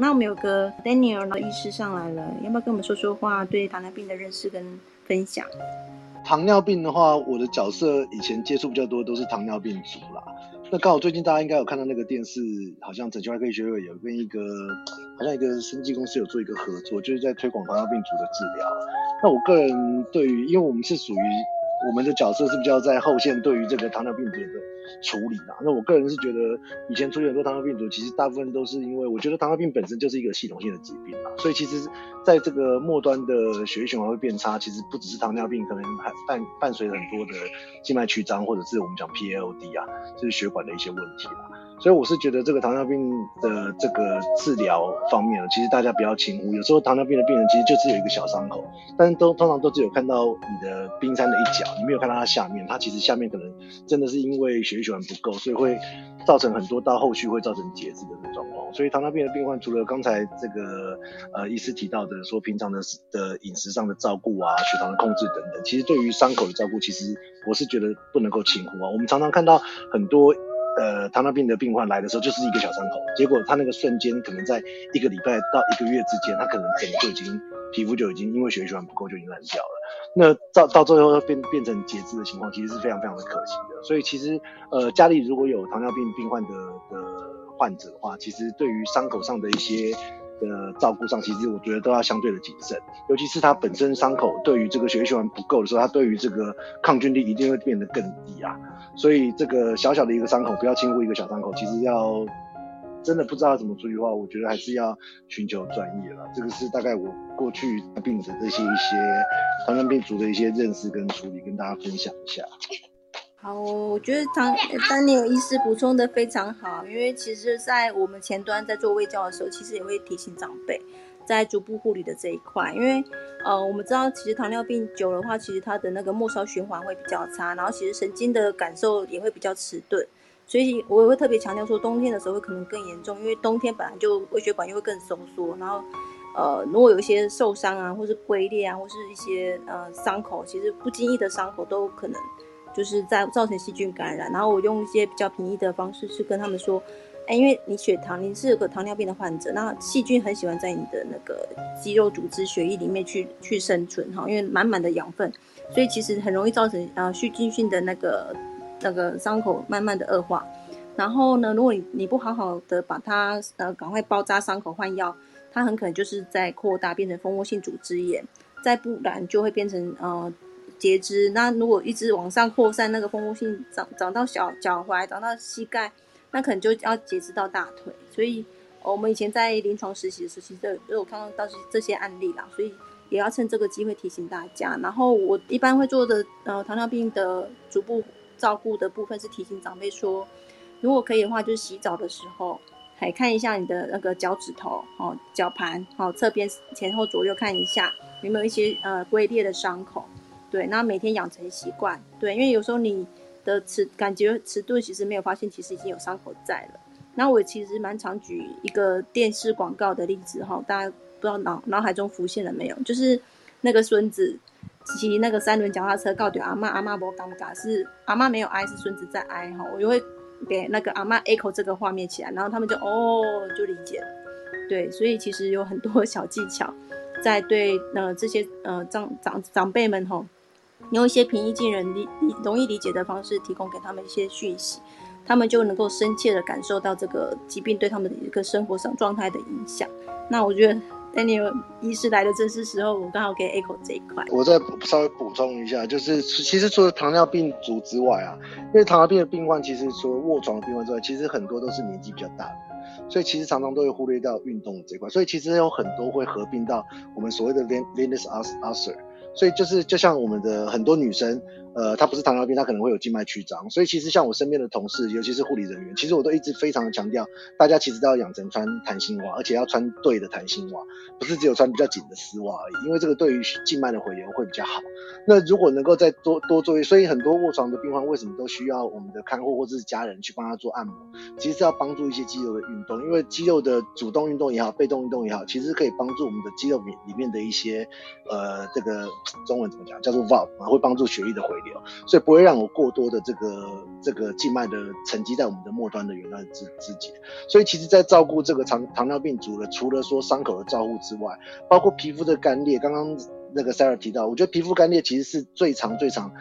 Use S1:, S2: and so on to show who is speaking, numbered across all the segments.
S1: 那我们有个 Daniel 的医师上来了，要不要跟我们说说话，对糖尿病的认识跟分享？
S2: 糖尿病的话，我的角色以前接触比较多都是糖尿病组啦。那刚好最近大家应该有看到那个电视，好像整形外科学会有跟一个好像一个生技公司有做一个合作，就是在推广糖尿病组的治疗。那我个人对于，因为我们是属于。我们的角色是比较在后线，对于这个糖尿病组的处理的。那我个人是觉得，以前出现很多糖尿病组，其实大部分都是因为，我觉得糖尿病本身就是一个系统性的疾病嘛。所以其实在这个末端的血液循环会变差，其实不只是糖尿病，可能还伴伴随很多的静脉曲张，或者是我们讲 PLD 啊，就是血管的一些问题啦。所以我是觉得这个糖尿病的这个治疗方面，其实大家不要轻忽。有时候糖尿病的病人其实就只有一个小伤口，但是都通常都只有看到你的冰山的一角，你没有看到它下面。它其实下面可能真的是因为血液循环不够，所以会造成很多到后续会造成截肢的这种状况。所以糖尿病的病患除了刚才这个呃医师提到的说平常的的饮食上的照顾啊、血糖的控制等等，其实对于伤口的照顾，其实我是觉得不能够轻忽啊。我们常常看到很多。呃，糖尿病的病患来的时候就是一个小伤口，结果他那个瞬间可能在一个礼拜到一个月之间，他可能整个就已经皮肤就已经因为血液循环不够就已经烂掉了。那到到最后变变成截肢的情况，其实是非常非常的可惜的。所以其实呃，家里如果有糖尿病病患的的患者的话，其实对于伤口上的一些。的照顾上，其实我觉得都要相对的谨慎，尤其是他本身伤口对于这个血液循环不够的时候，他对于这个抗菌力一定会变得更低啊。所以这个小小的一个伤口，不要轻忽一个小伤口，其实要真的不知道怎么处理的话，我觉得还是要寻求专业了。这个是大概我过去病者这些一些糖尿病族的一些认识跟处理，跟大家分享一下。
S1: 好，我觉得唐丹尼尔医师补充的非常好，因为其实，在我们前端在做胃教的时候，其实也会提醒长辈在逐步护理的这一块，因为呃，我们知道其实糖尿病久的话，其实它的那个末梢循环会比较差，然后其实神经的感受也会比较迟钝，所以我也会特别强调说，冬天的时候会可能更严重，因为冬天本来就胃血管又会更收缩，然后呃，如果有一些受伤啊，或是龟裂啊，或是一些呃伤口，其实不经意的伤口都可能。就是在造成细菌感染，然后我用一些比较平易的方式去跟他们说，哎，因为你血糖你是有个糖尿病的患者，那细菌很喜欢在你的那个肌肉组织、血液里面去去生存哈，因为满满的养分，所以其实很容易造成呃细菌性的那个那个伤口慢慢的恶化。然后呢，如果你你不好好的把它呃赶快包扎伤口换药，它很可能就是在扩大变成蜂窝性组织炎，再不然就会变成呃。截肢，那如果一直往上扩散，那个蜂窝性长长到小脚踝，长到膝盖，那可能就要截肢到大腿。所以，我们以前在临床实习的时候，其实都有看到到这些案例啦。所以，也要趁这个机会提醒大家。然后，我一般会做的呃糖尿病的逐步照顾的部分是提醒长辈说，如果可以的话，就是洗澡的时候，还看一下你的那个脚趾头，哦，脚盘，好，侧边前后左右看一下有没有一些呃龟裂的伤口。对，那每天养成习惯，对，因为有时候你的迟感觉迟钝，其实没有发现，其实已经有伤口在了。那我其实蛮常举一个电视广告的例子哈，大家不知道脑脑海中浮现了没有？就是那个孙子骑那个三轮脚踏车，告诉阿妈，阿妈不尴尬，是阿妈没有哀，是孙子在哀哈。我就会给那个阿妈 echo 这个画面起来，然后他们就哦就理解了。对，所以其实有很多小技巧，在对呃这些呃长长长辈们哈。用一些平易近人、理理容易理解的方式，提供给他们一些讯息，他们就能够深切的感受到这个疾病对他们的一个生活上状态的影响。那我觉得 Daniel 医师来的正是时候，我刚好给 Echo 这一块。
S2: 我再稍微补充一下，就是其实除了糖尿病组之外啊，因为糖尿病的病患，其实除了卧床的病患之外，其实很多都是年纪比较大的，所以其实常常都会忽略掉运动这块，所以其实有很多会合并到我们所谓的 venous ulcer。所以就是就像我们的很多女生。呃，他不是糖尿病，他可能会有静脉曲张，所以其实像我身边的同事，尤其是护理人员，其实我都一直非常的强调，大家其实都要养成穿弹性袜，而且要穿对的弹性袜，不是只有穿比较紧的丝袜而已，因为这个对于静脉的回流会比较好。那如果能够再多多做一，所以很多卧床的病患为什么都需要我们的看护或者是家人去帮他做按摩，其实是要帮助一些肌肉的运动，因为肌肉的主动运动也好，被动运动也好，其实可以帮助我们的肌肉里里面的一些呃这个 中文怎么讲，叫做 valve，会帮助血液的回。所以不会让我过多的这个这个静脉的沉积在我们的末端的原来肢肢节。所以其实，在照顾这个糖糖尿病足了，除了说伤口的照护之外，包括皮肤的干裂，刚刚那个 Sarah 提到，我觉得皮肤干裂其实是最常最常。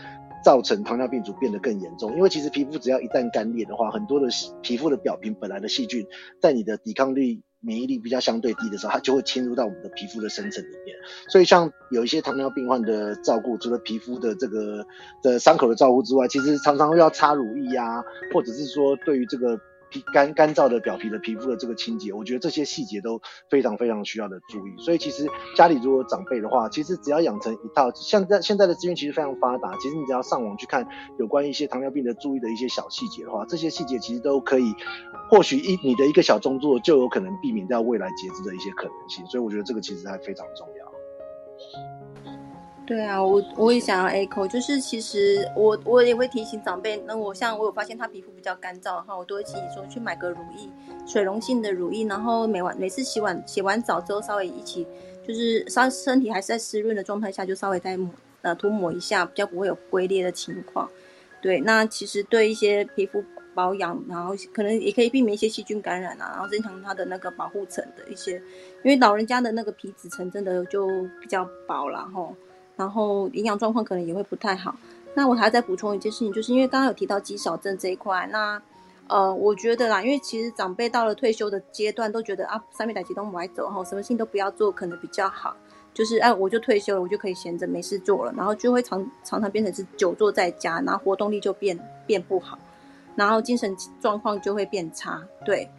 S2: 造成糖尿病足变得更严重，因为其实皮肤只要一旦干裂的话，很多的皮肤的表皮本来的细菌，在你的抵抗力、免疫力比较相对低的时候，它就会侵入到我们的皮肤的深层里面。所以像有一些糖尿病患的照顾，除了皮肤的这个的伤口的照顾之外，其实常常要擦乳液啊，或者是说对于这个。皮干干燥的表皮的皮肤的这个清洁，我觉得这些细节都非常非常需要的注意。所以其实家里如果长辈的话，其实只要养成一套，像在现在的资源其实非常发达，其实你只要上网去看有关一些糖尿病的注意的一些小细节的话，这些细节其实都可以，或许一你的一个小动作就有可能避免掉未来截肢的一些可能性。所以我觉得这个其实还非常重要。
S1: 对啊，我我也想要 echo，就是其实我我也会提醒长辈，那我像我有发现他皮肤比较干燥的话，我都会建议说去买个乳液，水溶性的乳液，然后每晚每次洗完洗完澡之后，稍微一起就是稍身体还是在湿润的状态下，就稍微再抹呃涂抹一下，比较不会有龟裂的情况。对，那其实对一些皮肤保养，然后可能也可以避免一些细菌感染啊，然后增强它的那个保护层的一些，因为老人家的那个皮脂层真的就比较薄了哈。然后营养状况可能也会不太好。那我还要再补充一件事情，就是因为刚刚有提到肌少症这一块，那呃，我觉得啦，因为其实长辈到了退休的阶段，都觉得啊，三面打激动不爱走哈，什么事情都不要做，可能比较好。就是哎，我就退休了，我就可以闲着没事做了，然后就会常常常变成是久坐在家，然后活动力就变变不好，然后精神状况就会变差。对，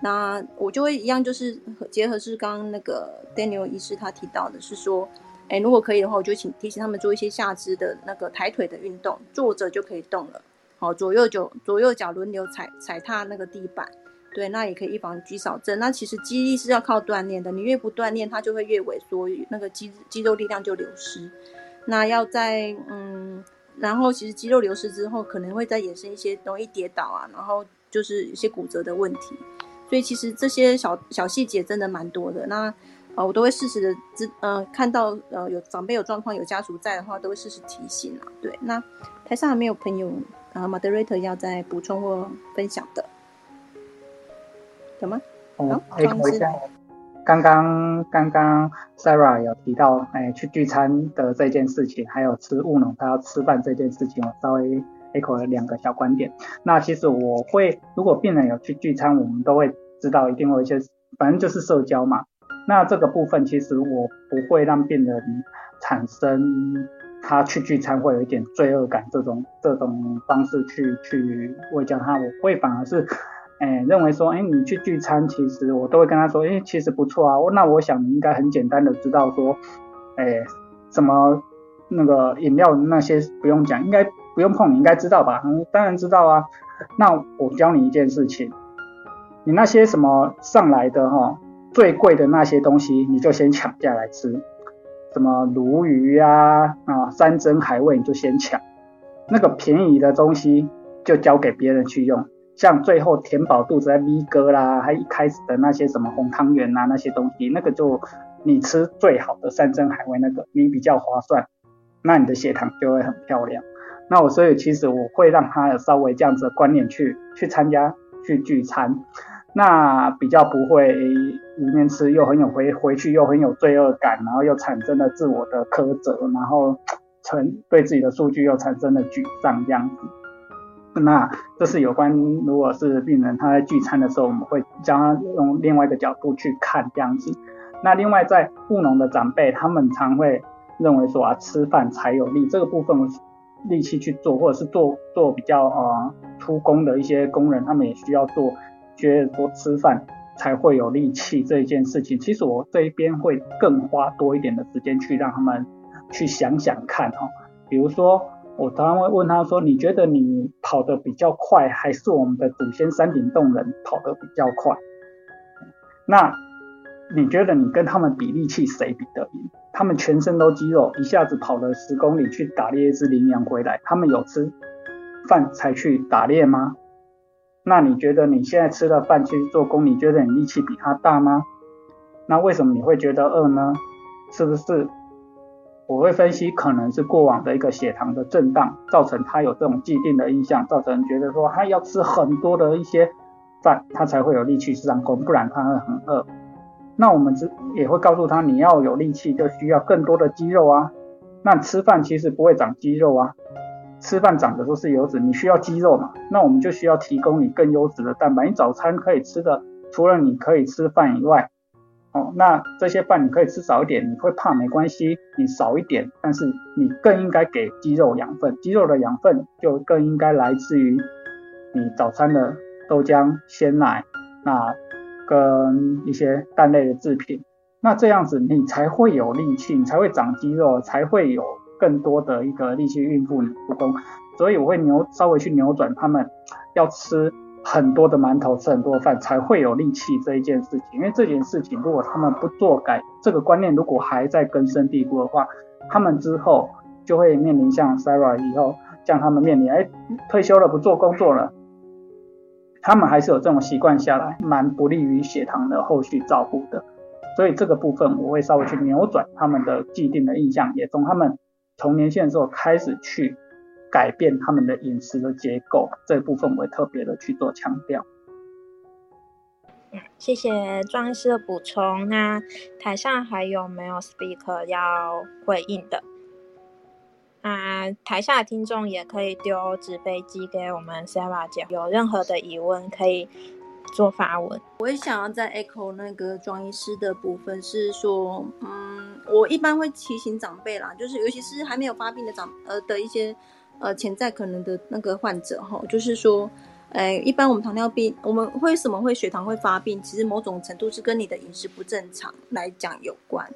S1: 那我就会一样，就是结合是刚刚那个 Daniel 医师他提到的是说。哎，如果可以的话，我就请提醒他们做一些下肢的那个抬腿的运动，坐着就可以动了。好，左右脚左右脚轮流踩踩踏那个地板，对，那也可以预防肌少症。那其实肌力是要靠锻炼的，你越不锻炼，它就会越萎缩，那个肌肌肉力量就流失。那要在嗯，然后其实肌肉流失之后，可能会再衍生一些容易跌倒啊，然后就是一些骨折的问题。所以其实这些小小细节真的蛮多的。那哦，我都会适时的知，呃，看到呃有长辈有状况有家属在的话，都会适时提醒啊。对，那台上还没有朋友啊，moderator 要再补充或分享的，有吗？
S3: 哦，可以一下。刚刚刚刚 Sarah 有提到，哎，去聚餐的这件事情，还有吃务农他要吃饭这件事情，我稍微 echo 了两个小观点。那其实我会，如果病人有去聚餐，我们都会知道，一定会一些，反正就是社交嘛。那这个部分其实我不会让病人产生他去聚餐会有一点罪恶感这种这种方式去去喂教他，我会反而是，哎认为说，哎你去聚餐其实我都会跟他说，哎其实不错啊，那我想你应该很简单的知道说，哎什么那个饮料那些不用讲，应该不用碰，你应该知道吧？嗯，当然知道啊。那我教你一件事情，你那些什么上来的哈。最贵的那些东西，你就先抢下来吃，什么鲈鱼啊啊，山珍海味你就先抢，那个便宜的东西就交给别人去用，像最后填饱肚子的 V 哥啦，还一开始的那些什么红汤圆啊那些东西，那个就你吃最好的山珍海味那个，你比较划算，那你的血糖就会很漂亮。那我所以其实我会让他有稍微这样子的观念去去参加去聚餐。那比较不会一面吃又很有回回去又很有罪恶感，然后又产生了自我的苛责，然后成对自己的数据又产生了沮丧这样子。那这是有关，如果是病人他在聚餐的时候，我们会将他用另外一个角度去看这样子。那另外在务农的长辈，他们常会认为说啊，吃饭才有力，这个部分力气去做，或者是做做比较呃出工的一些工人，他们也需要做。觉得多吃饭才会有力气这一件事情，其实我这一边会更花多一点的时间去让他们去想想看哦。比如说，我常常会问他说：“你觉得你跑得比较快，还是我们的祖先山顶洞人跑得比较快？那你觉得你跟他们比力气谁比得赢？他们全身都肌肉，一下子跑了十公里去打猎一只羚羊回来，他们有吃饭才去打猎吗？”那你觉得你现在吃了饭去做工，你觉得你力气比他大吗？那为什么你会觉得饿呢？是不是我会分析可能是过往的一个血糖的震荡，造成他有这种既定的印象，造成觉得说他要吃很多的一些饭，他才会有力气上工，不然他会很饿。那我们只也会告诉他，你要有力气就需要更多的肌肉啊。那吃饭其实不会长肌肉啊，吃饭长的都是油脂，你需要肌肉嘛？那我们就需要提供你更优质的蛋白。你早餐可以吃的，除了你可以吃饭以外，哦，那这些饭你可以吃少一点，你会胖没关系，你少一点，但是你更应该给肌肉养分，肌肉的养分就更应该来自于你早餐的豆浆、鲜奶，那跟一些蛋类的制品，那这样子你才会有力气，你才会长肌肉，才会有更多的一个力气应付你的工。所以我会扭稍微去扭转他们要吃。很多的馒头吃很多饭才会有力气这一件事情，因为这件事情如果他们不做改，这个观念如果还在根深蒂固的话，他们之后就会面临像 Sarah 以后，像他们面临哎退休了不做工作了，他们还是有这种习惯下来，蛮不利于血糖的后续照顾的。所以这个部分我会稍微去扭转他们的既定的印象，也从他们从年轻的时候开始去。改变他们的饮食的结构，这部分我会特别的去做强调。
S4: 谢谢庄医师的补充。那台上还有没有 speaker 要回应的？啊，台下的听众也可以丢纸飞机给我们 Sarah 姐，有任何的疑问可以做发文。
S1: 我也想要在 echo 那个装医师的部分是说，嗯，我一般会提醒长辈啦，就是尤其是还没有发病的长呃的一些。呃，潜在可能的那个患者哈，就是说，哎，一般我们糖尿病，我们为什么会血糖会发病？其实某种程度是跟你的饮食不正常来讲有关。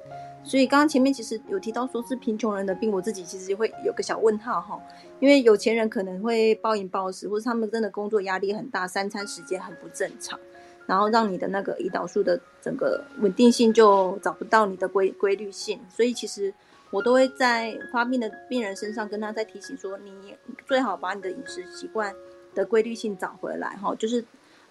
S1: 所以刚刚前面其实有提到说是贫穷人的病，我自己其实会有个小问号哈，因为有钱人可能会暴饮暴食，或者他们真的工作压力很大，三餐时间很不正常，然后让你的那个胰岛素的整个稳定性就找不到你的规规律性，所以其实。我都会在发病的病人身上跟他在提醒说，你最好把你的饮食习惯的规律性找回来哈，就是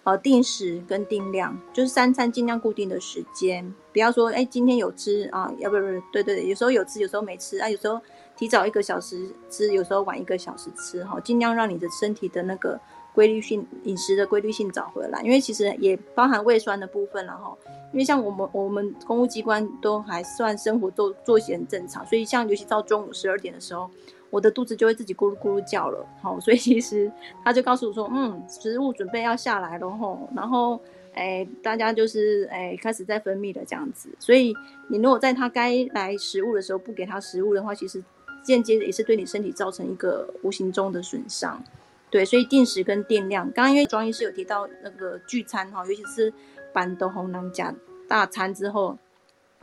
S1: 呃定时跟定量，就是三餐尽量固定的时间，不要说哎今天有吃啊，要不不对对对，有时候有吃，有时候没吃啊，有时候提早一个小时吃，有时候晚一个小时吃哈，尽量让你的身体的那个。规律性饮食的规律性找回来，因为其实也包含胃酸的部分了哈。因为像我们我们公务机关都还算生活作作息很正常，所以像尤其到中午十二点的时候，我的肚子就会自己咕噜咕噜叫了。好，所以其实他就告诉我说，嗯，食物准备要下来了吼。然后哎，大家就是哎开始在分泌了这样子。所以你如果在他该来食物的时候不给他食物的话，其实间接也是对你身体造成一个无形中的损伤。对，所以定时跟定量。刚刚因为庄医师有提到那个聚餐哈，尤其是板豆红囊加大餐之后，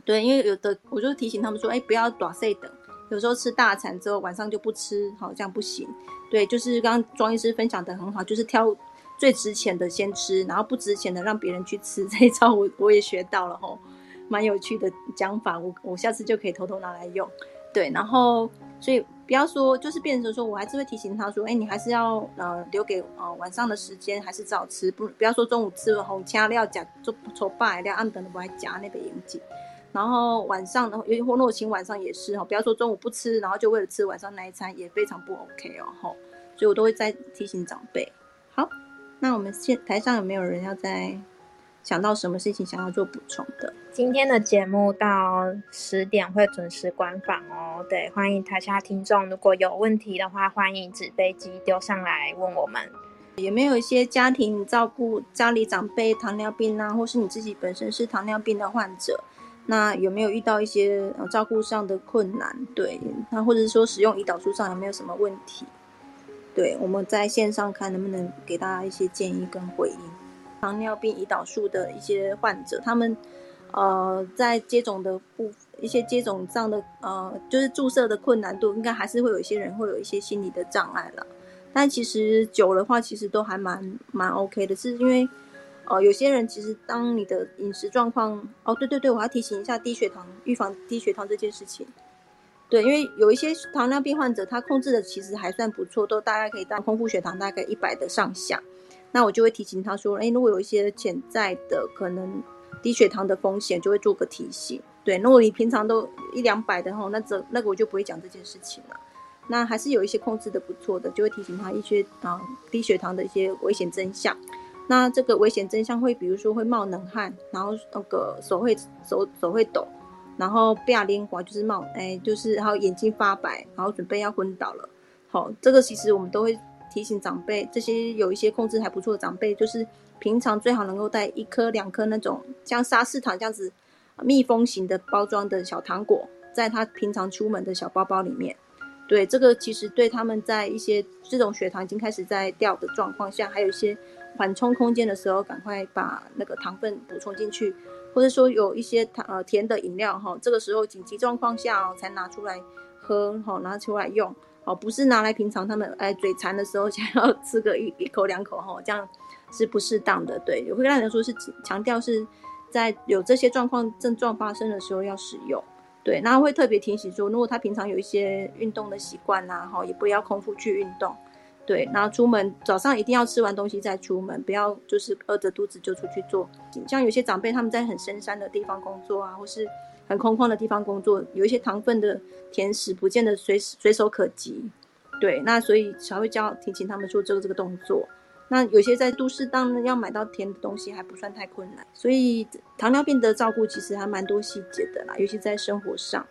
S1: 对，因为有的我就提醒他们说，哎，不要短睡等，有时候吃大餐之后晚上就不吃，好这样不行。对，就是刚刚庄医师分享的很好，就是挑最值钱的先吃，然后不值钱的让别人去吃。这一招我我也学到了吼，蛮有趣的讲法，我我下次就可以偷偷拿来用。对，然后所以。不要说，就是变成说，我还是会提醒他说，哎，你还是要呃留给呃晚上的时间，还是早吃，不不要说中午吃了红掐料夹做搓白料，暗等的不爱夹那个盐碱。然后晚上的尤其或诺琴晚上也是哈，不要说中午不吃，然后就为了吃晚上那一餐，也非常不 OK 哦哈。所以我都会再提醒长辈。好，那我们现台上有没有人要再想到什么事情想要做补充的？
S4: 今天的节目到十点会准时关访哦，对，欢迎台下听众，如果有问题的话，欢迎纸飞机丢上来问我们。
S1: 有没有一些家庭照顾家里长辈糖尿病啊，或是你自己本身是糖尿病的患者，那有没有遇到一些呃照顾上的困难？对，那或者是说使用胰岛素上有没有什么问题？对，我们在线上看能不能给大家一些建议跟回应。糖尿病胰岛素的一些患者，他们。呃，在接种的部一些接种上的呃，就是注射的困难度，应该还是会有一些人会有一些心理的障碍了。但其实久的话，其实都还蛮蛮 OK 的，是因为呃，有些人其实当你的饮食状况哦，对对对，我要提醒一下低血糖，预防低血糖这件事情。对，因为有一些糖尿病患者，他控制的其实还算不错，都大概可以到空腹血糖大概一百的上下。那我就会提醒他说，哎，如果有一些潜在的可能。低血糖的风险，就会做个提醒。对，如果你平常都一两百的哈，那这那个我就不会讲这件事情了。那还是有一些控制的不错的，就会提醒他一些啊低血糖的一些危险真相。那这个危险真相会，比如说会冒冷汗，然后那个手会手手会抖，然后不要连滑就是冒哎就是然后眼睛发白，然后准备要昏倒了。好，这个其实我们都会提醒长辈，这些有一些控制还不错的长辈，就是平常最好能够带一颗两颗那种像沙士糖这样子密封型的包装的小糖果，在他平常出门的小包包里面。对，这个其实对他们在一些这种血糖已经开始在掉的状况下，还有一些缓冲空间的时候，赶快把那个糖分补充进去，或者说有一些糖呃甜的饮料哈，这个时候紧急状况下哦才拿出来喝哈，拿出来用哦，不是拿来平常他们哎嘴馋的时候想要吃个一一口两口哈，这样是不适当的。对，也会跟人说是强调是在有这些状况症状发生的时候要使用。对，那会特别提醒说，如果他平常有一些运动的习惯呐，哈，也不要空腹去运动。对，然后出门早上一定要吃完东西再出门，不要就是饿着肚子就出去做。像有些长辈他们在很深山的地方工作啊，或是很空旷的地方工作，有一些糖分的甜食不见得随随手可及。对，那所以才会教提醒他们做这个这个动作。那有些在都市当要买到甜的东西还不算太困难，所以糖尿病的照顾其实还蛮多细节的啦，尤其在生活上。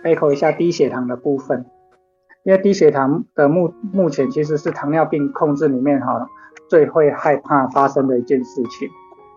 S3: 背口一下低血糖的部分，因为低血糖的目目前其实是糖尿病控制里面哈最会害怕发生的一件事情。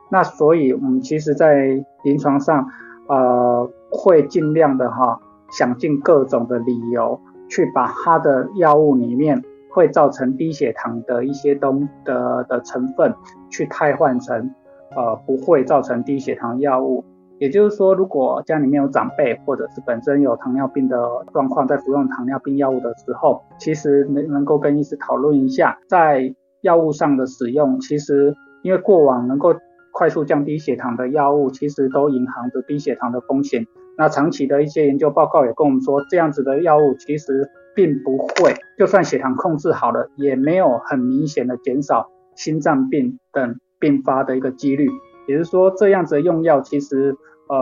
S3: 那所以我们其实在临床上呃会尽量的哈想尽各种的理由去把它的药物里面。会造成低血糖的一些东的的成分，去替换成呃不会造成低血糖药物。也就是说，如果家里面有长辈或者是本身有糖尿病的状况，在服用糖尿病药物的时候，其实能能够跟医师讨论一下，在药物上的使用，其实因为过往能够快速降低血糖的药物，其实都隐含着低血糖的风险。那长期的一些研究报告也跟我们说，这样子的药物其实。并不会，就算血糖控制好了，也没有很明显的减少心脏病等并发的一个几率。也就是说，这样子的用药，其实呃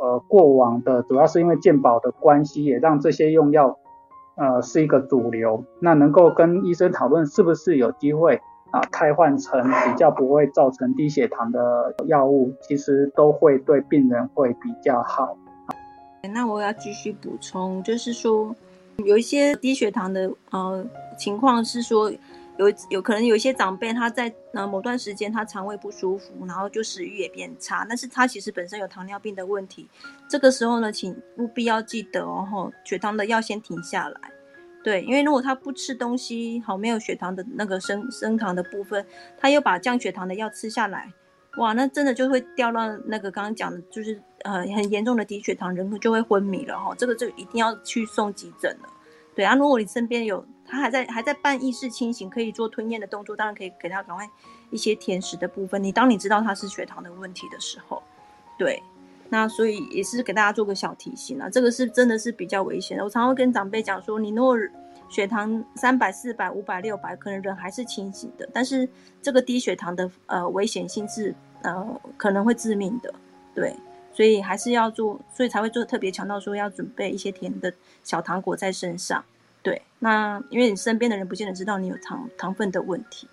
S3: 呃，过往的主要是因为健保的关系，也让这些用药呃是一个主流。那能够跟医生讨论是不是有机会啊，替换成比较不会造成低血糖的药物，其实都会对病人会比较好。
S1: 那我要继续补充，就是说。有一些低血糖的呃情况是说，有有可能有一些长辈他在呃某段时间他肠胃不舒服，然后就食欲也变差，但是他其实本身有糖尿病的问题。这个时候呢，请务必要记得哦，血糖的药先停下来。对，因为如果他不吃东西，好没有血糖的那个升升糖的部分，他又把降血糖的药吃下来，哇，那真的就会掉到那个刚刚讲的，就是。呃，很严重的低血糖，人就会昏迷了哈，这个就一定要去送急诊了。对啊，如果你身边有他还在还在半意识清醒，可以做吞咽的动作，当然可以给他赶快一些甜食的部分。你当你知道他是血糖的问题的时候，对，那所以也是给大家做个小提醒啊，这个是真的是比较危险的。我常会跟长辈讲说，你如果血糖三百、四百、五百、六百，可能人还是清醒的，但是这个低血糖的呃危险性是呃可能会致命的，对。所以还是要做，所以才会做特别强调说要准备一些甜的小糖果在身上。对，那因为你身边的人不见得知道你有糖糖分的问题。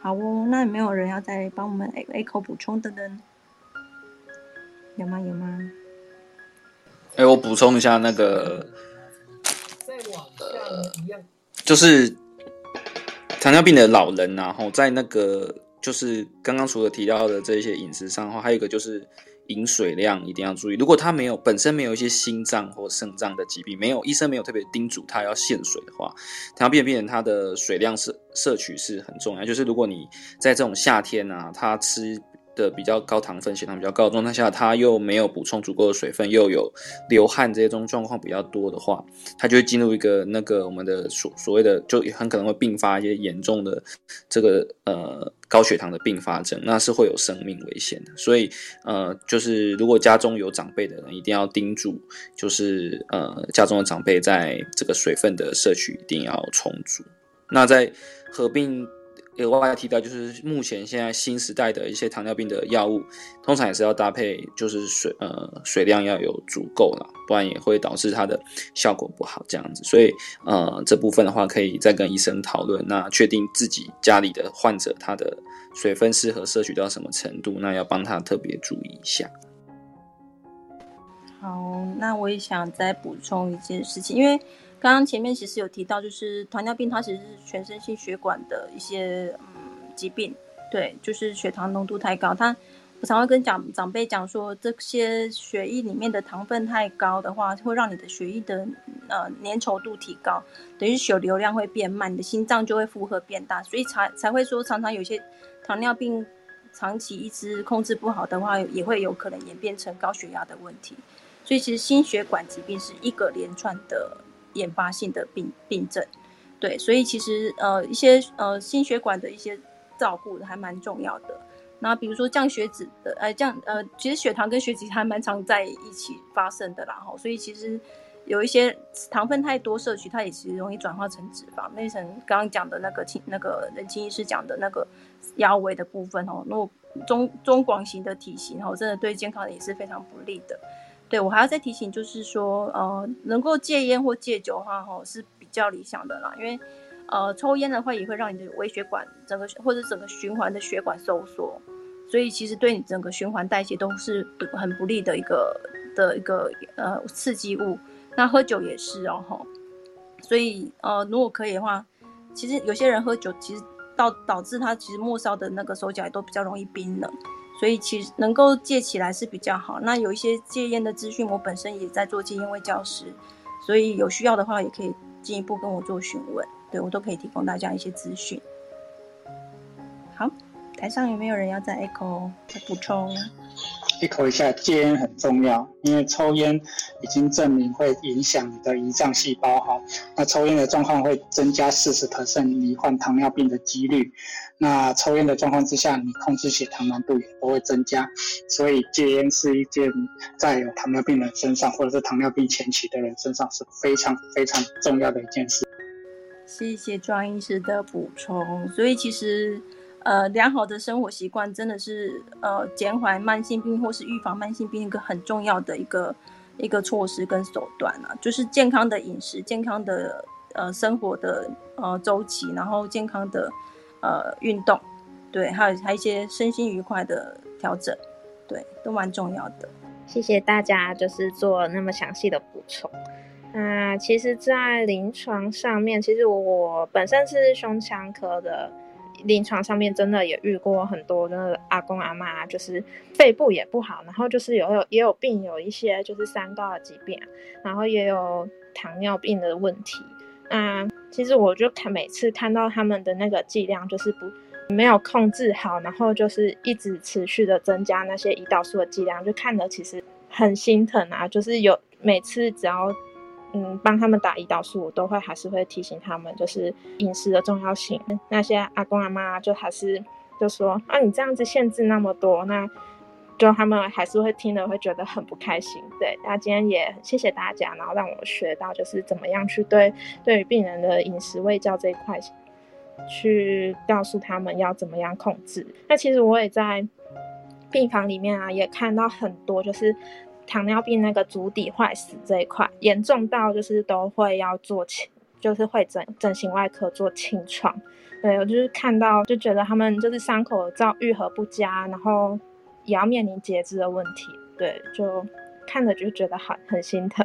S1: 好哦，那有没有人要再帮我们 A A 口补充的呢？有吗？有吗？
S5: 哎，我补充一下那个，呃，就是糖尿病的老人，然后在那个就是刚刚除了提到的这些饮食上，后还有一个就是。饮水量一定要注意。如果他没有本身没有一些心脏或肾脏的疾病，没有医生没有特别叮嘱他要限水的话，糖尿病病人他的水量摄摄取是很重要。就是如果你在这种夏天啊，他吃。的比较高糖分、血糖比较高的状态下，他又没有补充足够的水分，又有流汗这些种状况比较多的话，他就会进入一个那个我们的所所谓的，就很可能会并发一些严重的这个呃高血糖的并发症，那是会有生命危险的。所以呃，就是如果家中有长辈的人，一定要叮嘱，就是呃家中的长辈在这个水分的摄取一定要充足。那在合并。额外提到，就是目前现在新时代的一些糖尿病的药物，通常也是要搭配，就是水呃水量要有足够了，不然也会导致它的效果不好这样子。所以呃这部分的话，可以再跟医生讨论，那确定自己家里的患者他的水分适合摄取到什么程度，那要帮他特别注意一下。
S1: 好，那我也想再补充一件事情，因为。刚刚前面其实有提到，就是糖尿病，它其实是全身性血管的一些嗯疾病，对，就是血糖浓度太高。它我常会跟长长辈讲说，这些血液里面的糖分太高的话，会让你的血液的呃粘稠度提高，等于血流量会变慢，你的心脏就会负荷变大，所以才才会说常常有些糖尿病长期一直控制不好的话，也会有可能演变成高血压的问题。所以其实心血管疾病是一个连串的。研发性的病病症，对，所以其实呃一些呃心血管的一些照顾还蛮重要的。那比如说降血脂的，呃降呃其实血糖跟血脂还蛮常在一起发生的啦哈。所以其实有一些糖分太多摄取，它也其实容易转化成脂肪，那成刚刚讲的那个轻那个人轻医师讲的那个腰围的部分哦，如果中中广型的体型哦，真的对健康也是非常不利的。对我还要再提醒，就是说，呃，能够戒烟或戒酒的话，哈，是比较理想的啦。因为，呃，抽烟的话也会让你的微血管整个或者整个循环的血管收缩，所以其实对你整个循环代谢都是很不利的一个的一个呃刺激物。那喝酒也是哦，哈。所以，呃，如果可以的话，其实有些人喝酒，其实导导致他其实末梢的那个手脚也都比较容易冰冷。所以其实能够戒起来是比较好。那有一些戒烟的资讯，我本身也在做戒烟味教师，所以有需要的话也可以进一步跟我做询问，对我都可以提供大家一些资讯。好，台上有没有人要再 echo 再补充？
S3: 一口一下，戒烟很重要，因为抽烟已经证明会影响你的胰脏细胞哈。那抽烟的状况会增加四十 percent 罹患糖尿病的几率。那抽烟的状况之下，你控制血糖难度也都会增加。所以戒烟是一件在有糖尿病人身上，或者是糖尿病前期的人身上是非常非常重要的一件事。
S1: 谢谢庄医师的补充。所以其实。呃，良好的生活习惯真的是呃减缓慢性病或是预防慢性病一个很重要的一个一个措施跟手段啊，就是健康的饮食、健康的呃生活的呃周期，然后健康的呃运动，对，还有还有一些身心愉快的调整，对，都蛮重要的。
S4: 谢谢大家，就是做那么详细的补充。那其实，在临床上面，其实我本身是胸腔科的。临床上面真的也遇过很多，那个阿公阿妈就是肺部也不好，然后就是有有也有病，有一些就是三高的疾病，然后也有糖尿病的问题。那其实我就看每次看到他们的那个剂量就是不没有控制好，然后就是一直持续的增加那些胰岛素的剂量，就看得其实很心疼啊。就是有每次只要。嗯，帮他们打胰岛素，我都会还是会提醒他们，就是饮食的重要性。那些阿公阿妈就还是就说啊，你这样子限制那么多，那就他们还是会听了会觉得很不开心。对，那今天也谢谢大家，然后让我学到就是怎么样去对对于病人的饮食喂教这一块，去告诉他们要怎么样控制。那其实我也在病房里面啊，也看到很多就是。糖尿病那个足底坏死这一块严重到就是都会要做清，就是会整整形外科做清创。对我就是看到就觉得他们就是伤口照愈合不佳，然后也要面临截肢的问题。对，就看着就觉得很很心疼，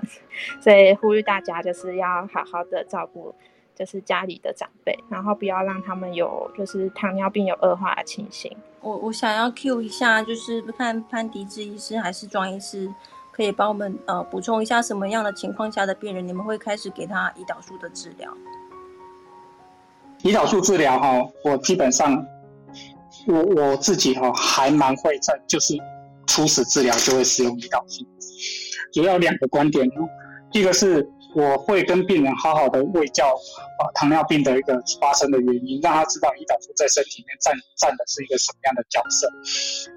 S4: 所以呼吁大家就是要好好的照顾，就是家里的长辈，然后不要让他们有就是糖尿病有恶化的情形。
S1: 我我想要 Q 一下，就是看潘迪志医师还是庄医师。可以帮我们呃补充一下什么样的情况下的病人，你们会开始给他胰岛素的治疗？
S3: 胰岛素治疗哈，我基本上我我自己哈还蛮会在，就是初始治疗就会使用胰岛素。主要两个观点，一个是我会跟病人好好的喂教啊糖尿病的一个发生的原因，让他知道胰岛素在身体里面占占的是一个什么样的角色。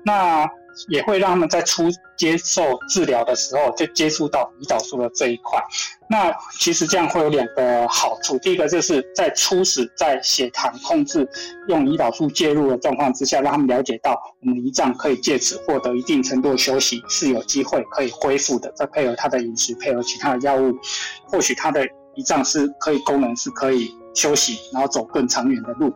S3: 那也会让他们在初接受治疗的时候就接触到胰岛素的这一块。那其实这样会有两个好处，第一个就是在初始在血糖控制用胰岛素介入的状况之下，让他们了解到我们胰脏可以借此获得一定程度的休息，是有机会可以恢复的。再配合他的饮食，配合其他的药物，或许他的胰脏是可以功能是可以休息，然后走更长远的路。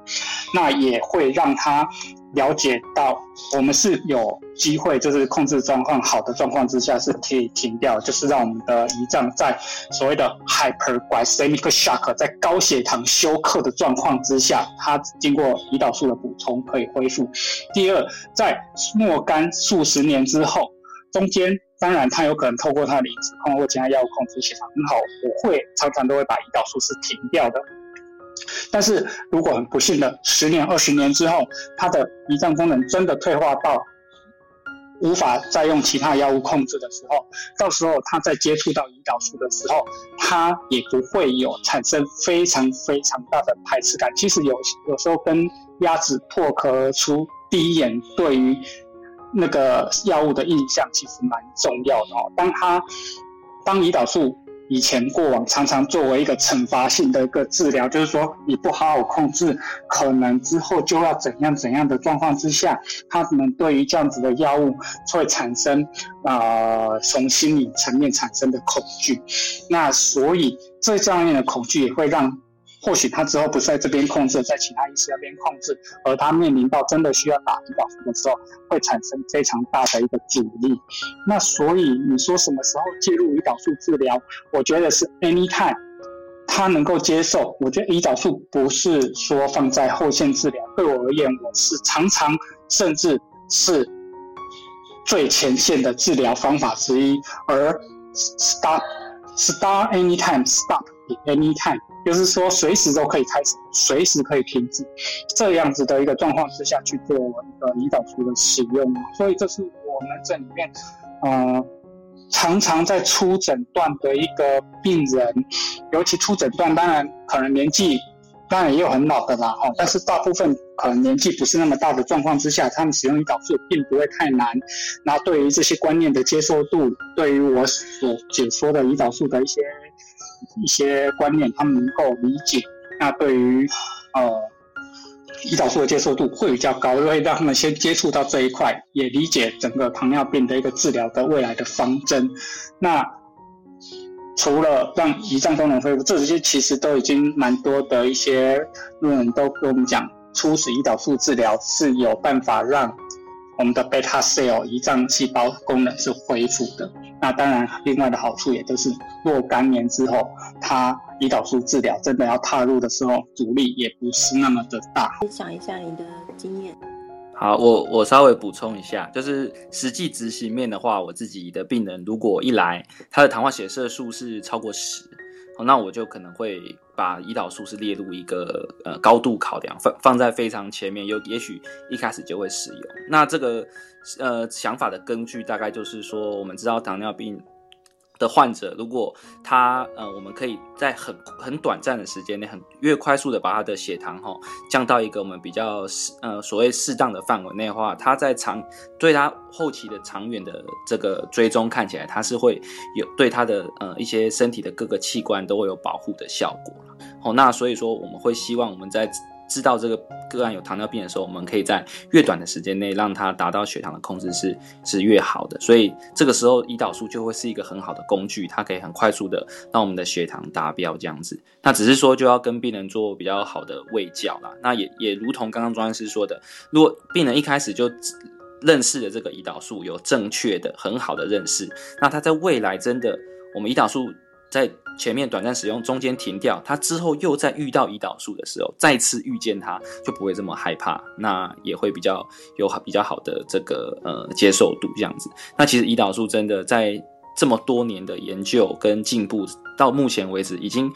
S3: 那也会让他。了解到我们是有机会，就是控制状况好的状况之下是可以停掉，就是让我们的胰脏在所谓的 hyperglycemic shock，在高血糖休克的状况之下，它经过胰岛素的补充可以恢复。第二，在若干数十年之后，中间当然它有可能透过它的饮食控或其他药物控制血糖很好，我会常常都会把胰岛素是停掉的。但是如果很不幸的十年、二十年之后，他的胰脏功能真的退化到无法再用其他药物控制的时候，到时候他在接触到胰岛素的时候，他也不会有产生非常非常大的排斥感。其实有有时候跟鸭子破壳而出第一眼对于那个药物的印象其实蛮重要的哦。当他当胰岛素。以前过往常常作为一个惩罚性的一个治疗，就是说你不好好控制，可能之后就要怎样怎样的状况之下，他们对于这样子的药物会产生啊从心理层面产生的恐惧，那所以这方面的恐惧也会让。或许他之后不在这边控制，在其他医师那边控制，而他面临到真的需要打胰岛素的时候，会产生非常大的一个阻力。那所以你说什么时候介入胰岛素治疗？我觉得是 anytime，他能够接受。我觉得胰岛素不是说放在后线治疗，对我而言，我是常常甚至是最前线的治疗方法之一。而 stop start anytime stop anytime。就是说，随时都可以开始，随时可以停止，这样子的一个状况之下去做一个胰岛素的使用。所以，这是我们这里面，呃，常常在初诊断的一个病人，尤其初诊断，当然可能年纪，当然也有很老的啦，哈，但是大部分可能年纪不是那么大的状况之下，他们使用胰岛素并不会太难。那对于这些观念的接受度，对于我所解说的胰岛素的一些。一些观念，他们能够理解，那对于呃胰岛素的接受度会比较高，会让他们先接触到这一块，也理解整个糖尿病的一个治疗的未来的方针。那除了让胰脏功能恢复，这些其实都已经蛮多的一些论文都跟我们讲，初始胰岛素治疗是有办法让我们的贝塔 cell 胰脏细胞功能是恢复的。那当然，另外的好处也就是若干年之后，它胰岛素治疗真的要踏入的时候，阻力也不是那么的大。
S1: 分享一下你的经验。
S5: 好，我我稍微补充一下，就是实际执行面的话，我自己的病人如果一来，他的糖化血色素是超过十。那我就可能会把胰岛素是列入一个呃高度考量，放放在非常前面，有也许一开始就会使用。那这个呃想法的根据大概就是说，我们知道糖尿病。的患者，如果他呃，我们可以在很很短暂的时间内，很越快速的把他的血糖哈降到一个我们比较适呃所谓适当的范围内的话，他在长对他后期的长远的这个追踪看起来，他是会有对他的呃一些身体的各个器官都会有保护的效果哦，那所以说我们会希望我们在。知道这个个案有糖尿病的时候，我们可以在越短的时间内让他达到血糖的控制是是越好的。所以这个时候胰岛素就会是一个很好的工具，它可以很快速的让我们的血糖达标这样子。那只是说就要跟病人做比较好的喂教啦。那也也如同刚刚庄医师说的，如果病人一开始就认识了这个胰岛素有正确的很好的认识，那他在未来真的我们胰岛素。在前面短暂使用，中间停掉，他之后又在遇到胰岛素的时候，再次遇见它，就不会这么害怕，那也会比较有比较好的这个呃接受度这样子。那其实胰岛素真的在这么多年的研究跟进步，到目前为止，已经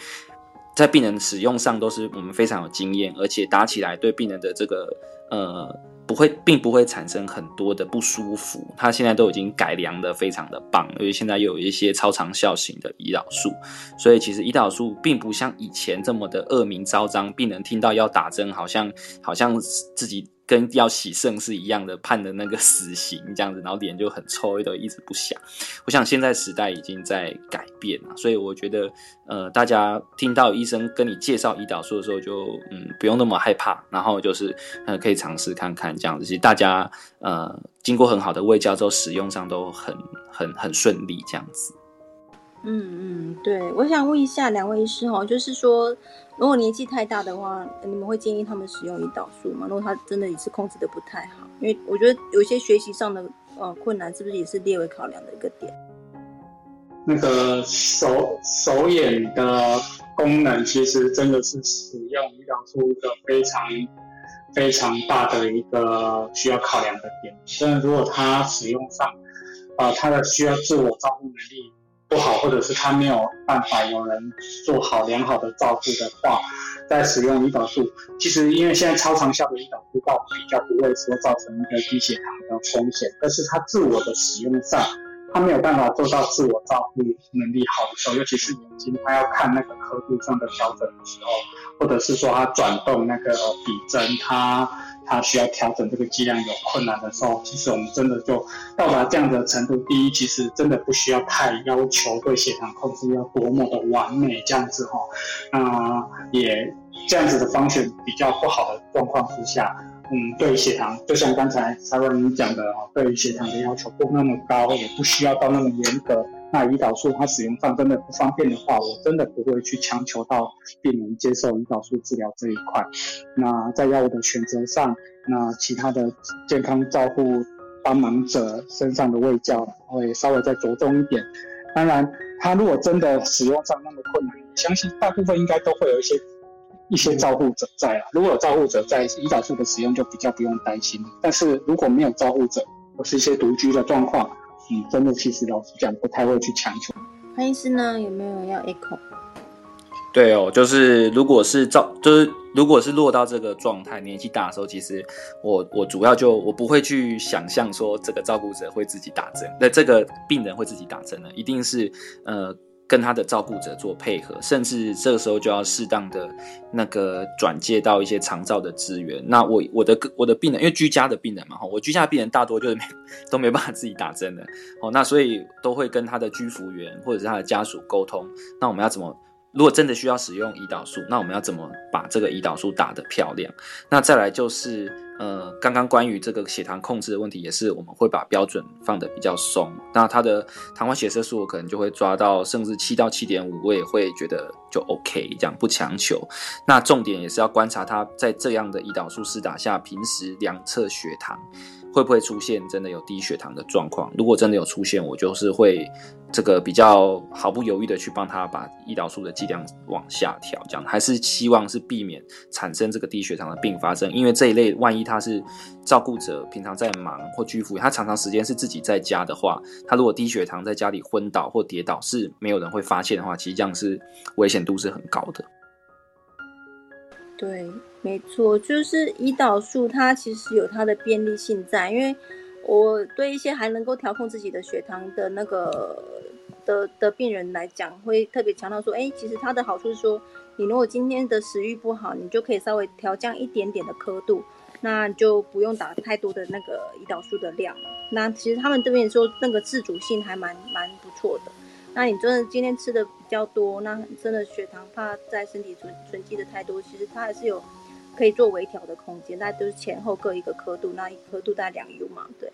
S5: 在病人使用上都是我们非常有经验，而且打起来对病人的这个呃。不会，并不会产生很多的不舒服。它现在都已经改良的非常的棒，因为现在又有一些超长效型的胰岛素，所以其实胰岛素并不像以前这么的恶名昭彰。病人听到要打针，好像好像自己跟要洗肾是一样的，判的那个死刑这样子，然后脸就很臭，都一直不响。我想现在时代已经在改变了，所以我觉得，呃，大家听到医生跟你介绍胰岛素的时候，就嗯不用那么害怕，然后就是呃可以尝试看看这样子。其实大家呃经过很好的喂教之后，使用上都很很很顺利这样子。
S1: 嗯嗯，对，我想问一下两位医师哦，就是说。如果年纪太大的话，你们会建议他们使用胰岛素吗？如果他真的也是控制的不太好，因为我觉得有些学习上的呃困难，是不是也是列为考量的一个点？
S3: 那个手手眼的功能，其实真的是使用胰岛素一个非常非常大的一个需要考量的点。但如果他使用上，呃，他的需要自我照顾能力。不好，或者是他没有办法有人做好良好的照顾的话，在使用胰岛素，其实因为现在超长效的胰岛素倒比较不会说造成一个低血糖的风险，但是它自我的使用上，他没有办法做到自我照顾能力好的时候，尤其是眼睛，他要看那个刻度上的调整的时候，或者是说他转动那个笔针，他。它需要调整这个剂量有困难的时候，其实我们真的就到达这样的程度。第一，其实真的不需要太要求对血糖控制要多么的完美，这样子哈，那也这样子的方选比较不好的状况之下，嗯，对血糖，就像刚才 Sarah 你讲的哈，对于血糖的要求不那么高，也不需要到那么严格。那胰岛素它使用上真的不方便的话，我真的不会去强求到病人接受胰岛素治疗这一块。那在药物的选择上，那其他的健康照护帮忙者身上的卫教会稍微再着重一点。当然，他如果真的使用上那么困难，相信大部分应该都会有一些一些照护者在啊。如果有照护者在，胰岛素的使用就比较不用担心。但是如果没有照护者，或是一些独居的状况，嗯，真的，其实老实讲，不太会去强求。
S1: 潘医师呢，有没有要 echo？
S5: 对哦，就是如果是照，就是如果是落到这个状态，年纪大的时候，其实我我主要就我不会去想象说这个照顾者会自己打针，那这个病人会自己打针呢，一定是呃。跟他的照顾者做配合，甚至这个时候就要适当的那个转介到一些长照的资源。那我我的我的病人，因为居家的病人嘛，哈，我居家的病人大多就是没 都没办法自己打针的，哦，那所以都会跟他的居服员或者是他的家属沟通。那我们要怎么？如果真的需要使用胰岛素，那我们要怎么把这个胰岛素打得漂亮？那再来就是，呃，刚刚关于这个血糖控制的问题，也是我们会把标准放得比较松。那他的糖化血色素可能就会抓到，甚至七到七点五，我也会觉得就 OK，这样不强求。那重点也是要观察他在这样的胰岛素施打下，平时量测血糖。会不会出现真的有低血糖的状况？如果真的有出现，我就是会这个比较毫不犹豫的去帮他把胰岛素的剂量往下调，这样还是希望是避免产生这个低血糖的并发症。因为这一类万一他是照顾者，平常在忙或居服，他常常时间是自己在家的话，他如果低血糖在家里昏倒或跌倒是没有人会发现的话，其实这样是危险度是很高的。
S1: 对。没错，就是胰岛素，它其实有它的便利性在。因为我对一些还能够调控自己的血糖的那个的的病人来讲，会特别强调说，哎，其实它的好处是说，你如果今天的食欲不好，你就可以稍微调降一点点的刻度，那就不用打太多的那个胰岛素的量。那其实他们这边说，那个自主性还蛮蛮不错的。那你真的今天吃的比较多，那真的血糖怕在身体存存积的太多，其实它还是有。可以做微调的空间，那都是前后各一个刻度，那一刻度大概两 U 嘛，对，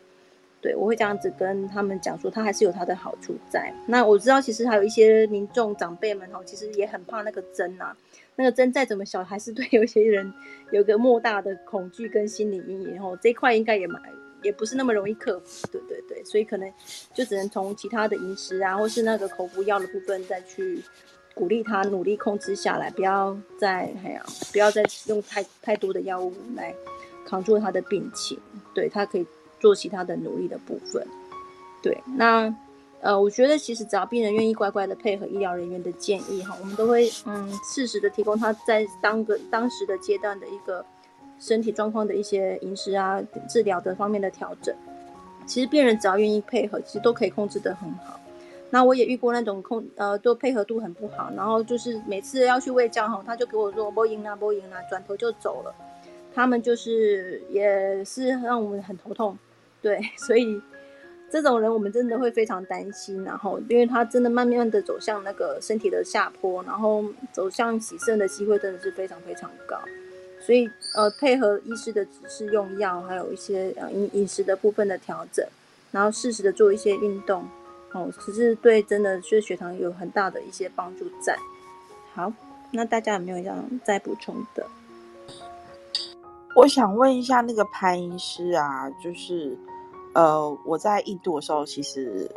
S1: 对我会这样子跟他们讲说，它还是有它的好处在。那我知道其实还有一些民众长辈们哈，其实也很怕那个针呐，那个针再怎么小，还是对有些人有个莫大的恐惧跟心理阴影吼，这一块应该也蛮也不是那么容易克服，对对对，所以可能就只能从其他的饮食啊，或是那个口服药的部分再去。鼓励他努力控制下来，不要再哎呀，不要再用太太多的药物来扛住他的病情。对他可以做其他的努力的部分。对，那呃，我觉得其实只要病人愿意乖乖的配合医疗人员的建议哈，我们都会嗯适时的提供他在当个当时的阶段的一个身体状况的一些饮食啊、治疗的方面的调整。其实病人只要愿意配合，其实都可以控制得很好。那我也遇过那种控呃，都配合度很不好，然后就是每次要去喂教哈，他就给我说不赢啦，不赢啦，转头就走了。他们就是也是让我们很头痛，对，所以这种人我们真的会非常担心，然后因为他真的慢慢的走向那个身体的下坡，然后走向洗肾的机会真的是非常非常高，所以呃配合医师的指示用药，还有一些呃饮饮食的部分的调整，然后适时的做一些运动，哦，其实对真的是血糖有很大的一些帮助在。好，那大家有没有要再补充的？
S6: 我想问一下那个潘医师啊，就是呃，我在印度的时候，其实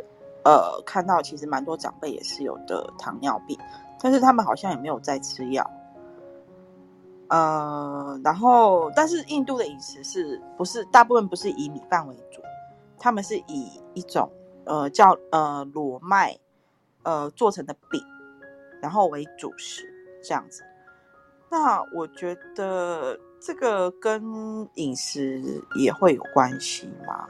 S6: 呃看到其实蛮多长辈也是有的糖尿病，但是他们好像也没有在吃药。呃，然后但是印度的饮食是不是大部分不是以米饭为主，他们是以一种呃叫呃裸麦呃做成的饼，然后为主食这样子。那我觉得。这个跟饮食也会有关系吗？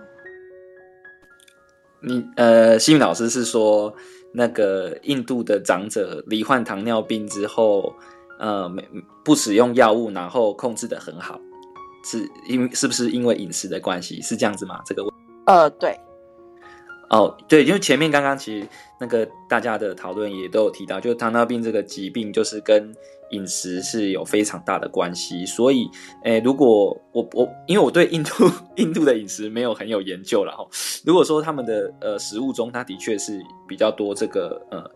S5: 你呃，西米老师是说，那个印度的长者罹患糖尿病之后，呃，没不使用药物，然后控制的很好，是因是不是因为饮食的关系？是这样子吗？这个问
S6: 呃，对。
S5: 哦，对，因为前面刚刚其实那个大家的讨论也都有提到，就糖尿病这个疾病就是跟饮食是有非常大的关系，所以，诶，如果我我因为我对印度 印度的饮食没有很有研究了哈，如果说他们的呃食物中，它的确是比较多这个呃。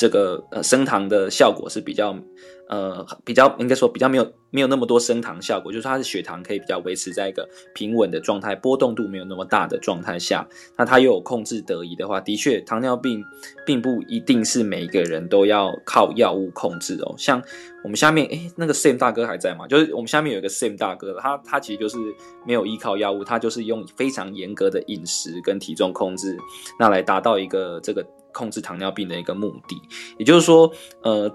S5: 这个呃升糖的效果是比较呃比较应该说比较没有没有那么多升糖效果，就是它的血糖可以比较维持在一个平稳的状态，波动度没有那么大的状态下，那它又有控制得宜的话，的确糖尿病并不一定是每一个人都要靠药物控制哦。像我们下面诶那个 Sam 大哥还在吗？就是我们下面有一个 Sam 大哥，他他其实就是没有依靠药物，他就是用非常严格的饮食跟体重控制，那来达到一个这个。控制糖尿病的一个目的，也就是说，呃，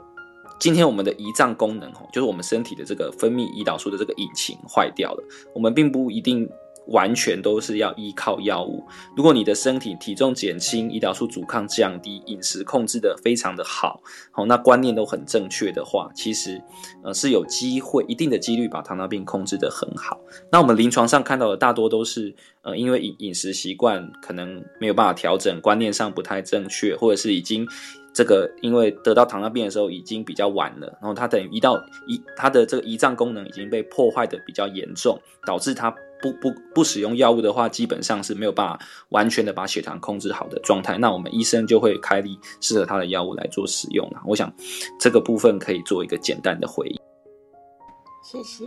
S5: 今天我们的胰脏功能哦，就是我们身体的这个分泌胰岛素的这个引擎坏掉了，我们并不一定。完全都是要依靠药物。如果你的身体体重减轻，胰岛素阻抗降低，饮食控制的非常的好，好，那观念都很正确的话，其实呃是有机会一定的几率把糖尿病控制的很好。那我们临床上看到的大多都是呃因为饮饮食习惯可能没有办法调整，观念上不太正确，或者是已经这个因为得到糖尿病的时候已经比较晚了，然后它等于胰岛胰它的这个胰脏功能已经被破坏的比较严重，导致它。不不不使用药物的话，基本上是没有办法完全的把血糖控制好的状态。那我们医生就会开立适合他的药物来做使用了。我想这个部分可以做一个简单的回应。
S6: 谢谢。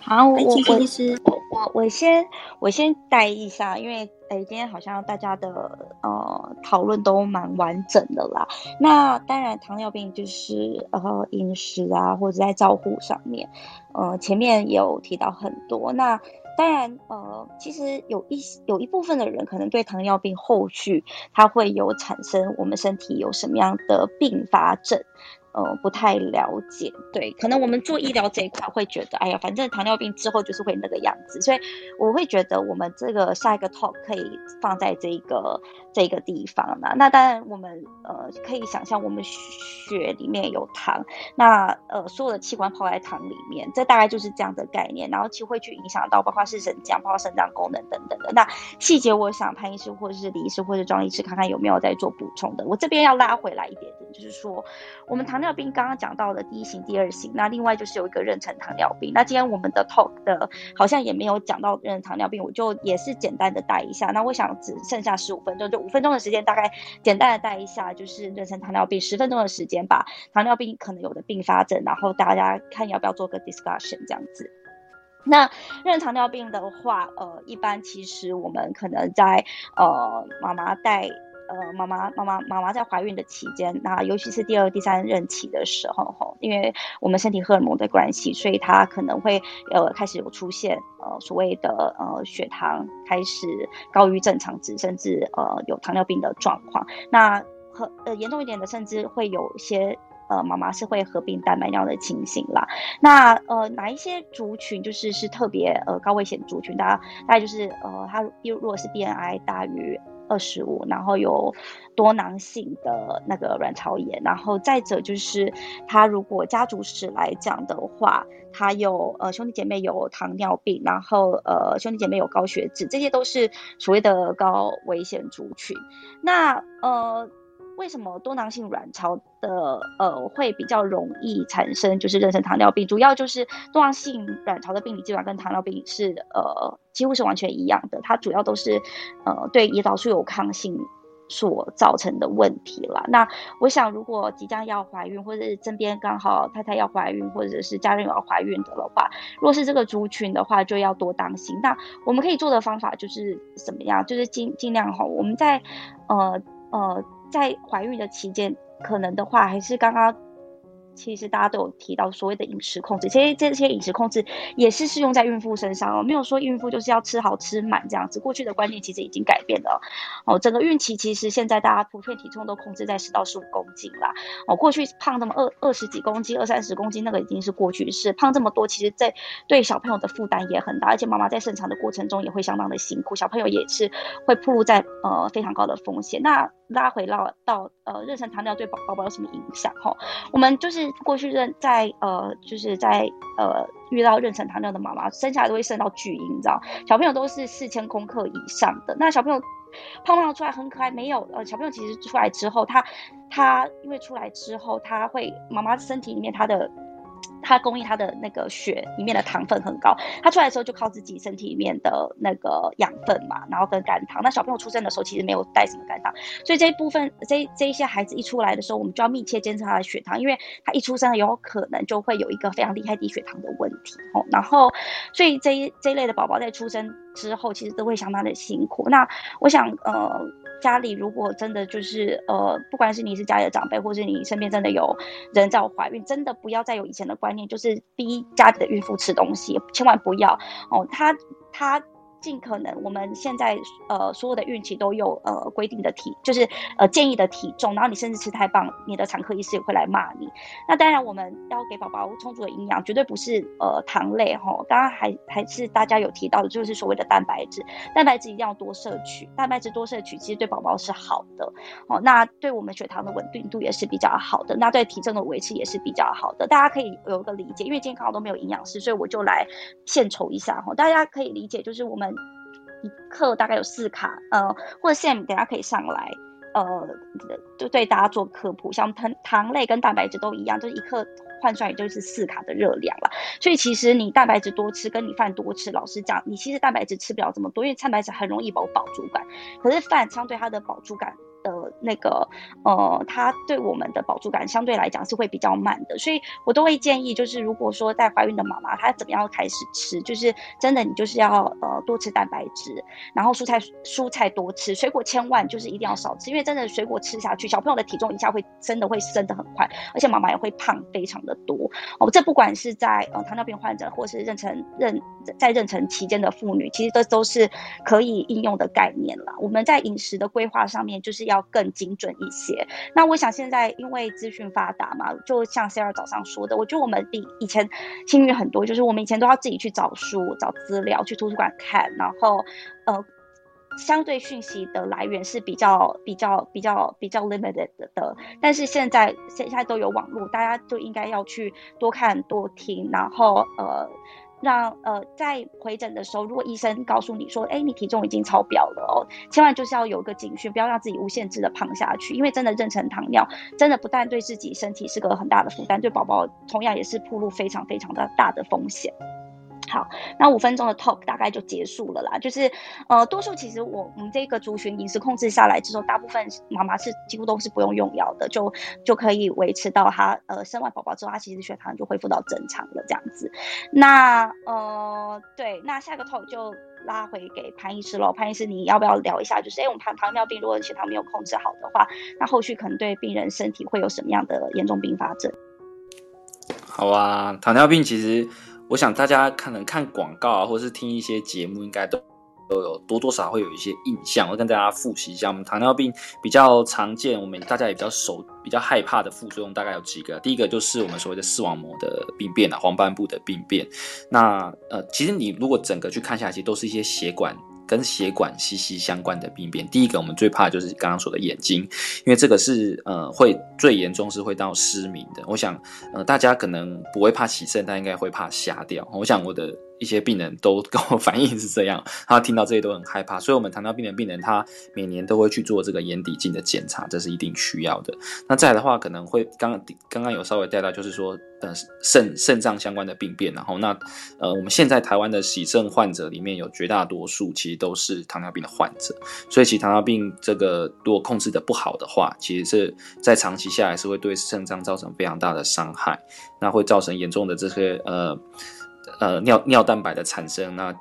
S7: 好，我我
S1: 我
S7: 我我先我先带一下，因为诶今天好像大家的呃讨论都蛮完整的啦。那当然糖尿病就是呃饮食啊或者在照护上面，呃前面有提到很多。那当然呃其实有一有一部分的人可能对糖尿病后续它会有产生我们身体有什么样的并发症。呃，不太了解，对，可能我们做医疗这一块会觉得，哎呀，反正糖尿病之后就是会那个样子，所以我会觉得我们这个下一个 talk 可以放在这个这个地方呢。那当然，我们呃可以想象，我们血里面有糖，那呃所有的器官泡在糖里面，这大概就是这样的概念。然后其实会去影响到，包括是肾浆，包括肾脏功能等等的。那细节，我想潘医师或者是李医师或者庄医师看看有没有在做补充的。我这边要拉回来一点点，就是说我们糖尿。尿病刚刚讲到的第一型、第二型，那另外就是有一个妊娠糖尿病。那今天我们的 talk 的好像也没有讲到妊娠糖尿病，我就也是简单的带一下。那我想只剩下十五分钟，就五分钟的时间，大概简单的带一下，就是妊娠糖尿病十分钟的时间，把糖尿病可能有的并发症，然后大家看要不要做个 discussion 这样子。那妊娠糖尿病的话，呃，一般其实我们可能在呃妈妈带。呃，妈妈妈妈妈妈在怀孕的期间，那尤其是第二、第三任期的时候，吼，因为我们身体荷尔蒙的关系，所以她可能会呃开始有出现呃所谓的呃血糖开始高于正常值，甚至呃有糖尿病的状况。那和呃严重一点的，甚至会有一些呃妈妈是会合并蛋白尿的情形啦。那呃哪一些族群就是是特别呃高危险族群？大家大概就是呃他如如果是 BMI 大于。二十五，然后有多囊性的那个卵巢炎，然后再者就是他如果家族史来讲的话，他有呃兄弟姐妹有糖尿病，然后呃兄弟姐妹有高血脂，这些都是所谓的高危险族群。那呃。为什么多囊性卵巢的呃会比较容易产生就是妊娠糖尿病？主要就是多囊性卵巢的病理基本上跟糖尿病是呃几乎是完全一样的，它主要都是呃对胰岛素有抗性所造成的问题啦。那我想，如果即将要怀孕，或者是身边刚好太太要怀孕，或者是家人有要怀孕的的话，若是这个族群的话，就要多当心。那我们可以做的方法就是怎么样？就是尽尽量哈，我们在呃呃。在怀孕的期间，可能的话还是刚刚。其实大家都有提到所谓的饮食控制，其实这些饮食控制也是适用在孕妇身上哦，没有说孕妇就是要吃好吃满这样子。过去的观念其实已经改变了哦，整个孕期其实现在大家普遍体重都控制在十到十五公斤啦哦，过去胖那么二二十几公斤、二三十公斤那个已经是过去式，胖这么多，其实在对小朋友的负担也很大，而且妈妈在生产的过程中也会相当的辛苦，小朋友也是会暴露在呃非常高的风险。那拉回到到呃妊娠糖尿对宝宝宝有什么影响哈？我们就是。过去认在呃，就是在呃遇到妊娠糖尿的妈妈生下来都会生到巨婴，你知道，小朋友都是四千公克以上的。那小朋友胖胖出来很可爱，没有呃，小朋友其实出来之后，他他因为出来之后，他会妈妈身体里面他的。它供应它的那个血里面的糖分很高，它出来的时候就靠自己身体里面的那个养分嘛，然后跟肝糖。那小朋友出生的时候其实没有带什么肝糖，所以这一部分这这一些孩子一出来的时候，我们就要密切监测他的血糖，因为他一出生有可能就会有一个非常厉害低血糖的问题哦。然后，所以这一这一类的宝宝在出生之后，其实都会相当的辛苦。那我想，呃。家里如果真的就是呃，不管是你是家里的长辈，或是你身边真的有人在怀孕，真的不要再有以前的观念，就是逼家里的孕妇吃东西，千万不要哦。她她。尽可能，我们现在呃所有的孕期都有呃规定的体，就是呃建议的体重，然后你甚至吃太棒，你的产科医师也会来骂你。那当然，我们要给宝宝充足的营养，绝对不是呃糖类哈。刚刚还还是大家有提到的，就是所谓的蛋白质，蛋白质一定要多摄取，蛋白质多摄取其实对宝宝是好的哦。那对我们血糖的稳定度也是比较好的，那对体重的维持也是比较好的。大家可以有一个理解，因为健康都没有营养师，所以我就来献丑一下哈。大家可以理解，就是我们。一克大概有四卡，呃，或者现在等下可以上来，呃，就对大家做科普，像糖糖类跟蛋白质都一样，就是一克换算也就是四卡的热量了。所以其实你蛋白质多吃，跟你饭多吃，老实讲，你其实蛋白质吃不了这么多，因为蛋白质很容易有饱足感，可是饭相对它的饱足感。的那个呃，它对我们的饱足感相对来讲是会比较慢的，所以我都会建议，就是如果说在怀孕的妈妈，她怎么样开始吃，就是真的你就是要呃多吃蛋白质，然后蔬菜蔬菜多吃，水果千万就是一定要少吃，因为真的水果吃下去，小朋友的体重一下会真的会升得很快，而且妈妈也会胖非常的多哦。这不管是在呃糖尿病患者，或是妊娠妊在妊娠期间的妇女，其实这都是可以应用的概念啦。我们在饮食的规划上面就是要。更精准一些。那我想现在因为资讯发达嘛，就像 Sara 早上说的，我觉得我们比以前幸运很多，就是我们以前都要自己去找书、找资料，去图书馆看，然后呃，相对讯息的来源是比较、比较、比较、比较 limited 的。但是现在现在都有网络，大家就应该要去多看多听，然后呃。让呃，在回诊的时候，如果医生告诉你说，哎，你体重已经超标了哦，千万就是要有个警讯，不要让自己无限制的胖下去，因为真的妊娠糖尿，真的不但对自己身体是个很大的负担，对宝宝同样也是铺路非常非常的大的风险。好，那五分钟的 talk 大概就结束了啦。就是，呃，多数其实我我们这个族群饮食控制下来之后，大部分妈妈是几乎都是不用用药的，就就可以维持到她呃生完宝宝之后，她其实血糖就恢复到正常了这样子。那呃，对，那下个 talk 就拉回给潘医师喽。潘医师，你要不要聊一下？就是，哎，我们糖糖尿病如果血糖没有控制好的话，那后续可能对病人身体会有什么样的严重并发症？
S5: 好啊，糖尿病其实。我想大家可能看广告啊，或是听一些节目，应该都都有多多少少会有一些印象。我跟大家复习一下，我们糖尿病比较常见，我们大家也比较熟、比较害怕的副作用大概有几个。第一个就是我们所谓的视网膜的病变啊，黄斑部的病变。那呃，其实你如果整个去看下去，都是一些血管跟血管息息相关的病变。第一个，我们最怕就是刚刚说的眼睛，因为这个是呃会最严重是会到失明的。我想呃大家可能不会怕起肾，但应该会怕瞎掉。我想我的。一些病人都 跟我反映是这样，他听到这些都很害怕，所以，我们糖尿病的病人，他每年都会去做这个眼底镜的检查，这是一定需要的。那再来的话，可能会刚刚刚有稍微带到，就是说，呃，肾肾脏相关的病变，然后那呃，我们现在台湾的洗肾患者里面有绝大多数其实都是糖尿病的患者，所以其实糖尿病这个如果控制的不好的话，其实是在长期下来是会对肾脏造成非常大的伤害，那会造成严重的这些呃。呃，尿尿蛋白的产生，那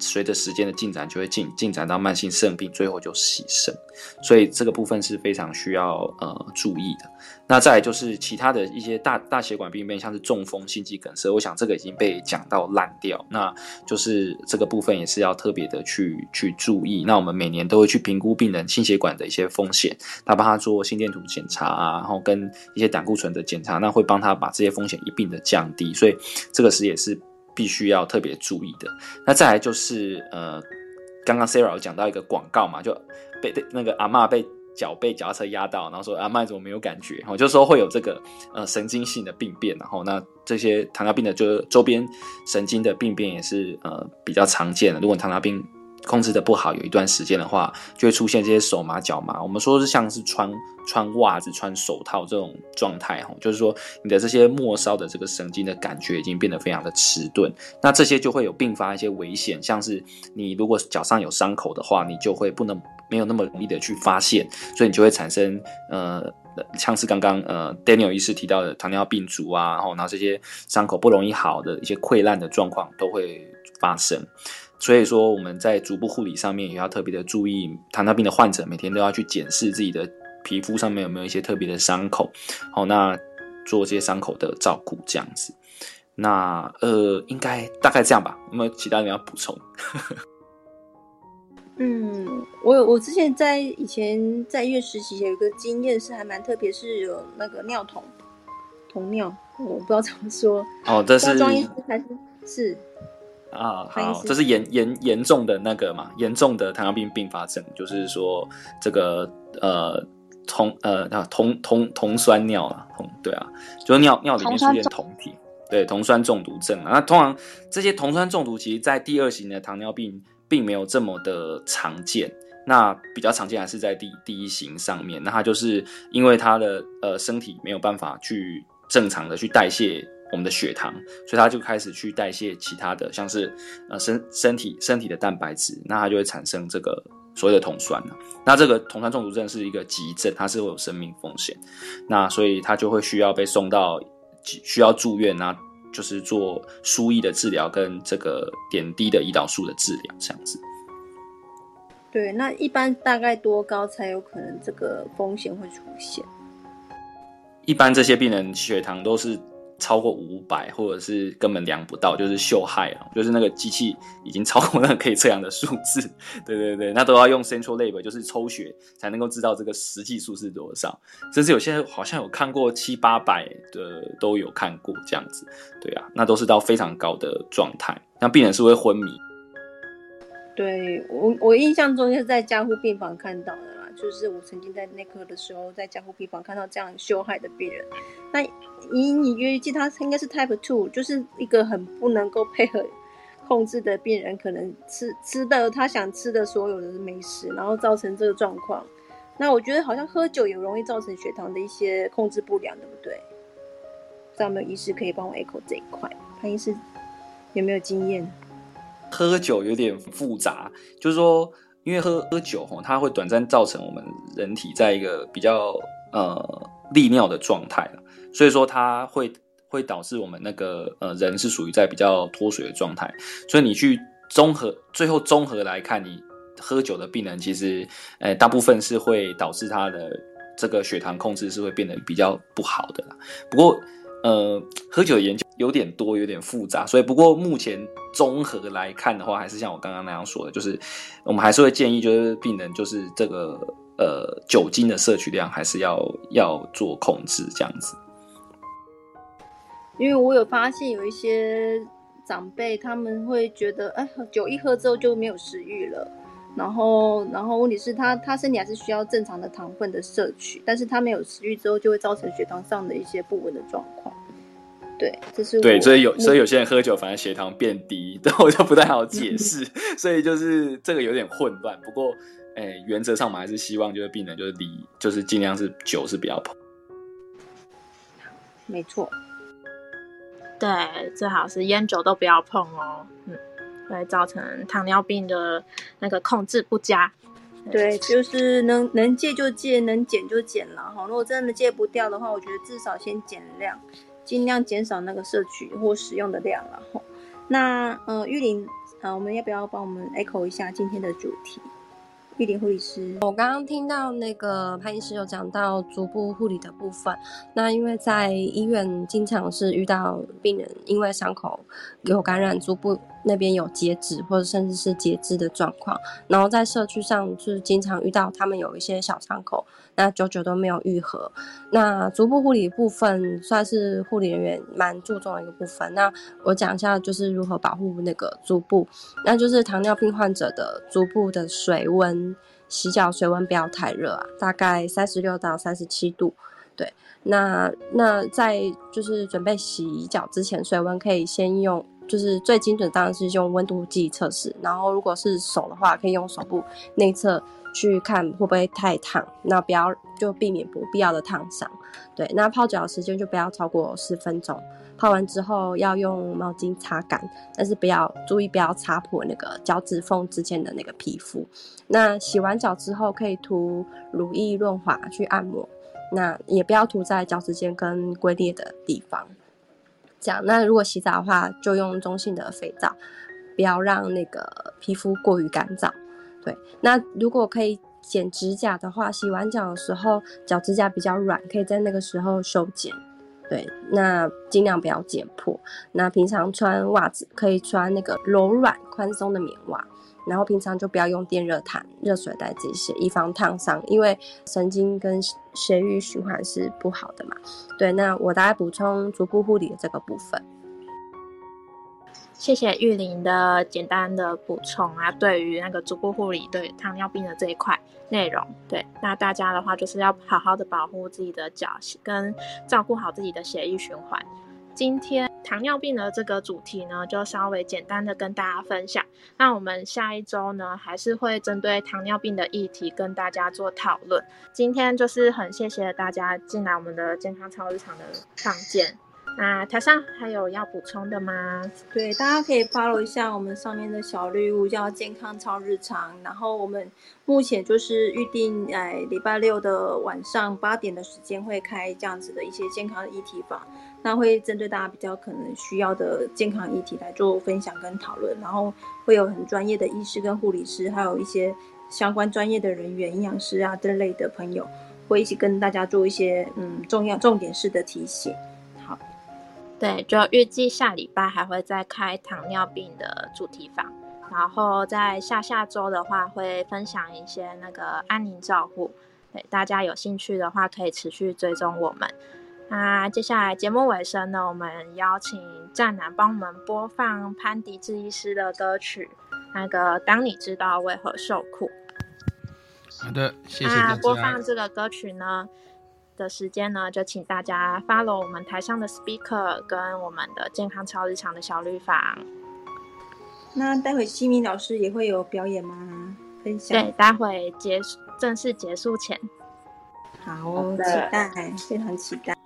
S5: 随着时间的进展，就会进进展到慢性肾病，最后就洗肾。所以这个部分是非常需要呃注意的。那再就是其他的一些大大血管病变，像是中风、心肌梗塞，我想这个已经被讲到烂掉。那就是这个部分也是要特别的去去注意。那我们每年都会去评估病人心血管的一些风险，他帮他做心电图检查啊，然后跟一些胆固醇的检查，那会帮他把这些风险一并的降低。所以这个是也是。必须要特别注意的。那再来就是呃，刚刚 Sarah 有讲到一个广告嘛，就被那个阿妈被脚被脚踏车压到，然后说阿妈怎么没有感觉？然后就说会有这个呃神经性的病变，然后那这些糖尿病的就周边神经的病变也是呃比较常见的。如果糖尿病控制的不好，有一段时间的话，就会出现这些手麻脚麻。我们说是像是穿穿袜子、穿手套这种状态，哈，就是说你的这些末梢的这个神经的感觉已经变得非常的迟钝。那这些就会有并发一些危险，像是你如果脚上有伤口的话，你就会不能没有那么容易的去发现，所以你就会产生呃，像是刚刚呃 Daniel 医师提到的糖尿病足啊，然后然后这些伤口不容易好的一些溃烂的状况都会发生。所以说，我们在足部护理上面也要特别的注意，糖尿病的患者每天都要去检视自己的皮肤上面有没有一些特别的伤口，好，那做这些伤口的照顾这样子。那呃，应该大概这样吧。有没有其他人要补充？
S1: 嗯，我有，我之前在以前在医院实习有一个经验是还蛮特别，是有那个尿桶桶尿，我不知道怎么说。
S5: 哦，这是
S1: 化妆医师还是是。
S5: 啊，好，这是严严严重的那个嘛，严重的糖尿病并发症，就是说这个呃酮呃酮酮酮酸尿啊，酮对啊，就是尿尿里面出现酮体，对酮酸中毒症啊。那通常这些酮酸中毒，其实在第二型的糖尿病并没有这么的常见，那比较常见还是在第第一型上面。那它就是因为他的呃身体没有办法去正常的去代谢。我们的血糖，所以它就开始去代谢其他的，像是呃身身体身体的蛋白质，那它就会产生这个所谓的酮酸了。那这个酮酸中毒症是一个急症，它是会有生命风险。那所以它就会需要被送到需要住院啊，就是做输液的治疗跟这个点滴的胰岛素的治疗这样子。
S1: 对，那一般大概多高才有可能这个风险会出现？
S5: 一般这些病人血糖都是。超过五百，或者是根本量不到，就是秀害啊，就是那个机器已经超过那个可以测量的数字。对对对，那都要用 central lab，就是抽血才能够知道这个实际数是多少。甚至有些好像有看过七八百的都有看过这样子。对啊，那都是到非常高的状态，那病人是会昏迷。
S1: 对我我印象中是在加护病房看到的。就是我曾经在内科的时候，在加护病房看到这样羞害的病人。那隐隐约约记他应该是 Type Two，就是一个很不能够配合控制的病人，可能吃吃的他想吃的所有的美食，然后造成这个状况。那我觉得好像喝酒也容易造成血糖的一些控制不良，对不对？不知道没有医师可以帮我 echo 这一块？潘医师有没有经验？
S5: 喝酒有点复杂，就是说。因为喝喝酒吼，它会短暂造成我们人体在一个比较呃利尿的状态所以说它会会导致我们那个呃人是属于在比较脱水的状态，所以你去综合最后综合来看，你喝酒的病人其实呃大部分是会导致他的这个血糖控制是会变得比较不好的啦。不过呃喝酒的研究有点多，有点复杂，所以不过目前。综合来看的话，还是像我刚刚那样说的，就是我们还是会建议，就是病人就是这个呃酒精的摄取量还是要要做控制这样子。
S1: 因为我有发现有一些长辈他们会觉得，哎，酒一喝之后就没有食欲了，然后，然后问题是他他身体还是需要正常的糖分的摄取，但是他没有食欲之后，就会造成血糖上的一些不稳的状况。对，这是
S5: 对，所以有所以有些人喝酒反而血糖变低，但我就不太好解 释，所以就是这个有点混乱。不过，哎、原则上我们还是希望就是病人就是离就是尽量是酒是不要碰。
S1: 没错，
S4: 对，最好是烟酒都不要碰哦，嗯，会造成糖尿病的那个控制不佳。
S1: 对，就是能能戒就戒，能减就减了哈。如果真的戒不掉的话，我觉得至少先减量，尽量减少那个摄取或使用的量了哈。那呃，玉林，呃，我们要不要帮我们 echo 一下今天的主题？玉林护理师，
S8: 我刚刚听到那个潘医师有讲到足部护理的部分，那因为在医院经常是遇到病人因为伤口有感染，足部那边有截肢或者甚至是截肢的状况，然后在社区上就是经常遇到他们有一些小伤口，那久久都没有愈合。那足部护理部分算是护理人员蛮注重的一个部分。那我讲一下就是如何保护那个足部，那就是糖尿病患者的足部的水温，洗脚水温不要太热啊，大概三十六到三十七度。对，那那在就是准备洗脚之前，水温可以先用，就是最精准当然是用温度计测试，然后如果是手的话，可以用手部内侧去看会不会太烫，那不要就避免不必要的烫伤。对，那泡脚的时间就不要超过十分钟。泡完之后要用毛巾擦干，但是不要注意不要擦破那个脚趾缝之间的那个皮肤。那洗完脚之后可以涂乳液润滑去按摩，那也不要涂在脚趾间跟龟裂的地方。这样，那如果洗澡的话，就用中性的肥皂，不要让那个皮肤过于干燥。对，那如果可以剪指甲的话，洗完脚的时候脚指甲比较软，可以在那个时候修剪。对，那尽量不要剪破。那平常穿袜子可以穿那个柔软宽松的棉袜，然后平常就不要用电热毯、热水袋这些，以防烫伤，因为神经跟血液循环是不好的嘛。对，那我大概补充足部护理的这个部分。
S4: 谢谢玉林的简单的补充啊，对于那个足部护理对糖尿病的这一块内容，对，那大家的话就是要好好的保护自己的脚，跟照顾好自己的血液循环。今天糖尿病的这个主题呢，就稍微简单的跟大家分享。那我们下一周呢，还是会针对糖尿病的议题跟大家做讨论。今天就是很谢谢大家进来我们的健康超日常的上见。那台上还有要补充的吗？
S1: 对，大家可以 follow 一下我们上面的小绿屋，叫健康超日常。然后我们目前就是预定，哎，礼拜六的晚上八点的时间会开这样子的一些健康议题坊，那会针对大家比较可能需要的健康议题来做分享跟讨论，然后会有很专业的医师跟护理师，还有一些相关专业的人员、营养师啊这类的朋友，会一起跟大家做一些嗯重要重点式的提醒。好，
S4: 对，就预计下礼拜还会再开糖尿病的主题坊，然后在下下周的话会分享一些那个安宁照护。对，大家有兴趣的话可以持续追踪我们。那接下来节目尾声呢，我们邀请战男帮我们播放潘迪智医师的歌曲，那个当你知道为何受苦。
S9: 好的，谢谢大
S4: 那播放。这个歌曲呢的时间呢，就请大家 follow 我们台上的 speaker 跟我们的健康超日常的小绿房。
S1: 那待会西米老师也会有表演吗？分享
S4: 对，待会结束正式结束前，
S1: 好期待，非常期待。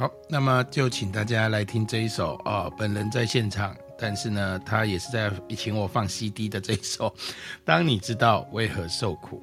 S9: 好，那么就请大家来听这一首啊，本人在现场，但是呢，他也是在请我放 CD 的这一首《当你知道为何受苦》。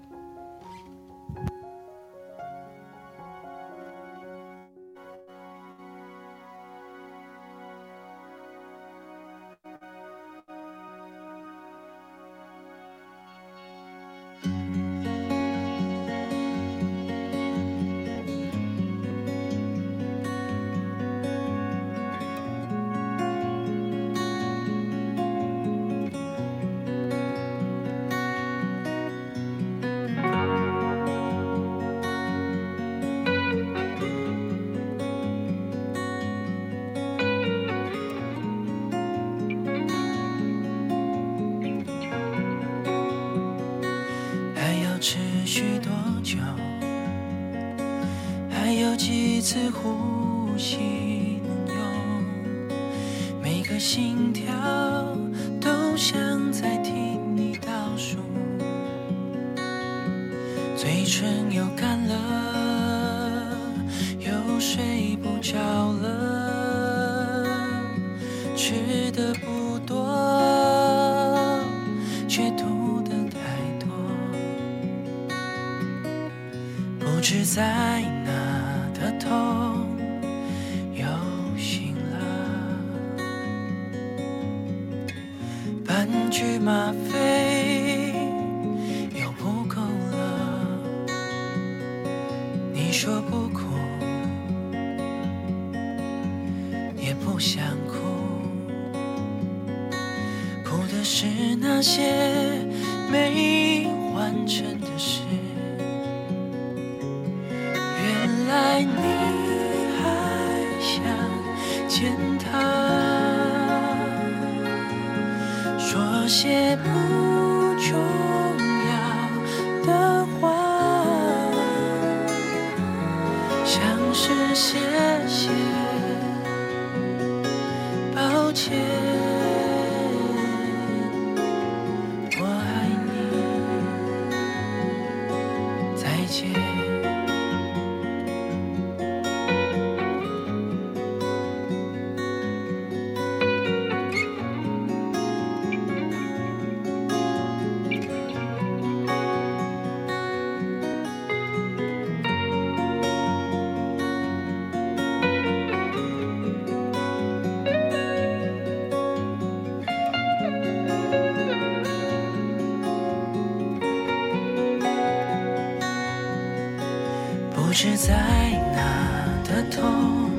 S10: 次呼吸。你，不知在哪的痛？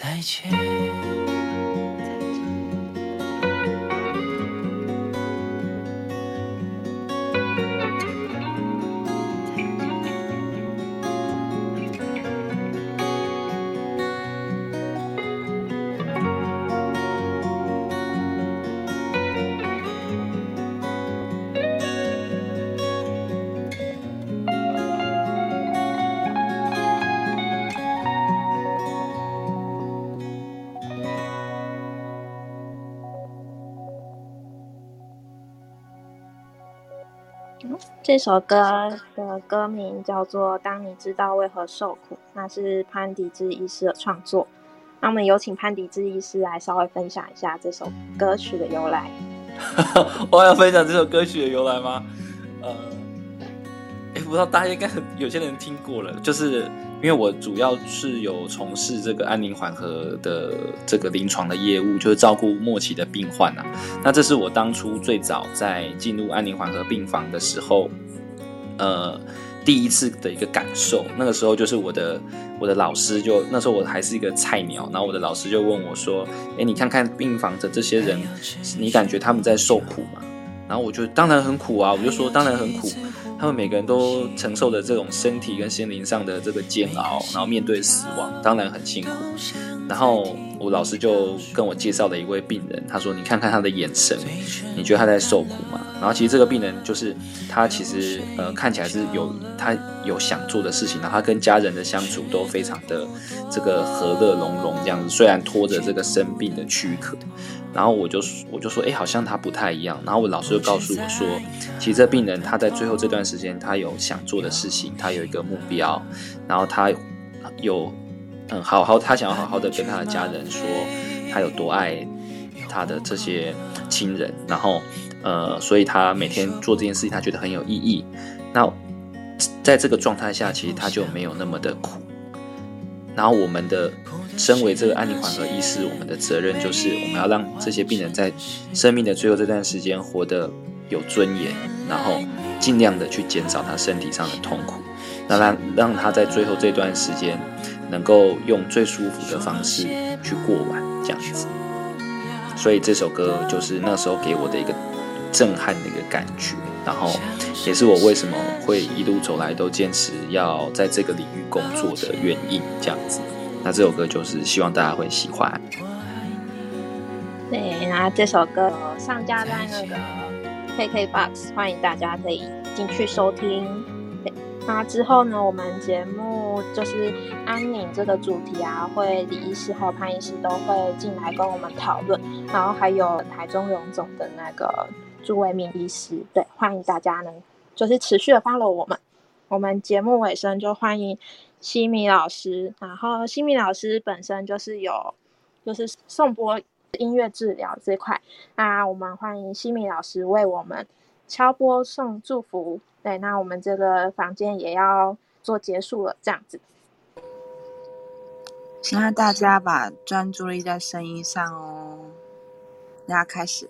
S10: 再见。
S4: 这首歌的歌名叫做《当你知道为何受苦》，那是潘迪之医师的创作。那我们有请潘迪之医师来稍微分享一下这首歌曲的由来。
S5: 我要分享这首歌曲的由来吗？呃，哎，不知道大家应该有些人听过了，就是因为我主要是有从事这个安宁缓和的这个临床的业务，就是照顾末期的病患啊。那这是我当初最早在进入安宁缓和病房的时候，呃，第一次的一个感受。那个时候就是我的我的老师就那时候我还是一个菜鸟，然后我的老师就问我说：“哎，你看看病房的这些人，你感觉他们在受苦吗？”然后我就当然很苦啊，我就说当然很苦。他们每个人都承受着这种身体跟心灵上的这个煎熬，然后面对死亡，当然很辛苦。然后我老师就跟我介绍了一位病人，他说：“你看看他的眼神，你觉得他在受苦吗？”然后其实这个病人就是他，其实呃看起来是有他有想做的事情，然后他跟家人的相处都非常的这个和乐融融这样子，虽然拖着这个生病的躯壳。然后我就我就说，哎，好像他不太一样。然后我老师就告诉我说，其实这病人他在最后这段时间，他有想做的事情，他有一个目标，然后他有嗯好好，他想要好好的跟他的家人说，他有多爱他的这些亲人。然后呃，所以他每天做这件事情，他觉得很有意义。那在这个状态下，其实他就没有那么的苦。然后我们的。身为这个安宁缓和医师，我们的责任就是我们要让这些病人在生命的最后这段时间活得有尊严，然后尽量的去减少他身体上的痛苦，那让让他在最后这段时间能够用最舒服的方式去过完这样子。所以这首歌就是那时候给我的一个震撼的一个感觉，然后也是我为什么会一路走来都坚持要在这个领域工作的原因，这样子。那这首歌就是希望大家会喜欢。
S4: 对，那这首歌上架在那个 KKBOX，欢迎大家可以进去收听。对，那之后呢，我们节目就是安宁这个主题啊，会李医师和潘医师都会进来跟我们讨论，然后还有台中荣总的那个朱维明医师，对，欢迎大家呢，就是持续的 follow 我们。我们节目尾声就欢迎。西米老师，然后西米老师本身就是有，就是送播音乐治疗这块，那我们欢迎西米老师为我们敲播送祝福。对，那我们这个房间也要做结束了，这样子。
S6: 希望大家把专注力在声音上哦。大家开始。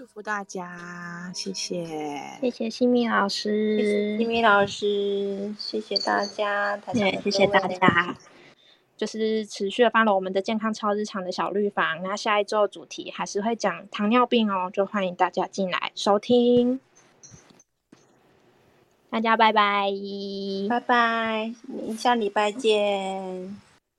S6: 祝福大家，谢谢，
S4: 谢谢西米老师，
S1: 西米老师，谢谢大家，
S4: 对，谢谢大家，就是持续的发了我们的健康超日常的小绿房，那下一周主题还是会讲糖尿病哦，就欢迎大家进来收听，大家拜拜，
S1: 拜拜，下礼拜见。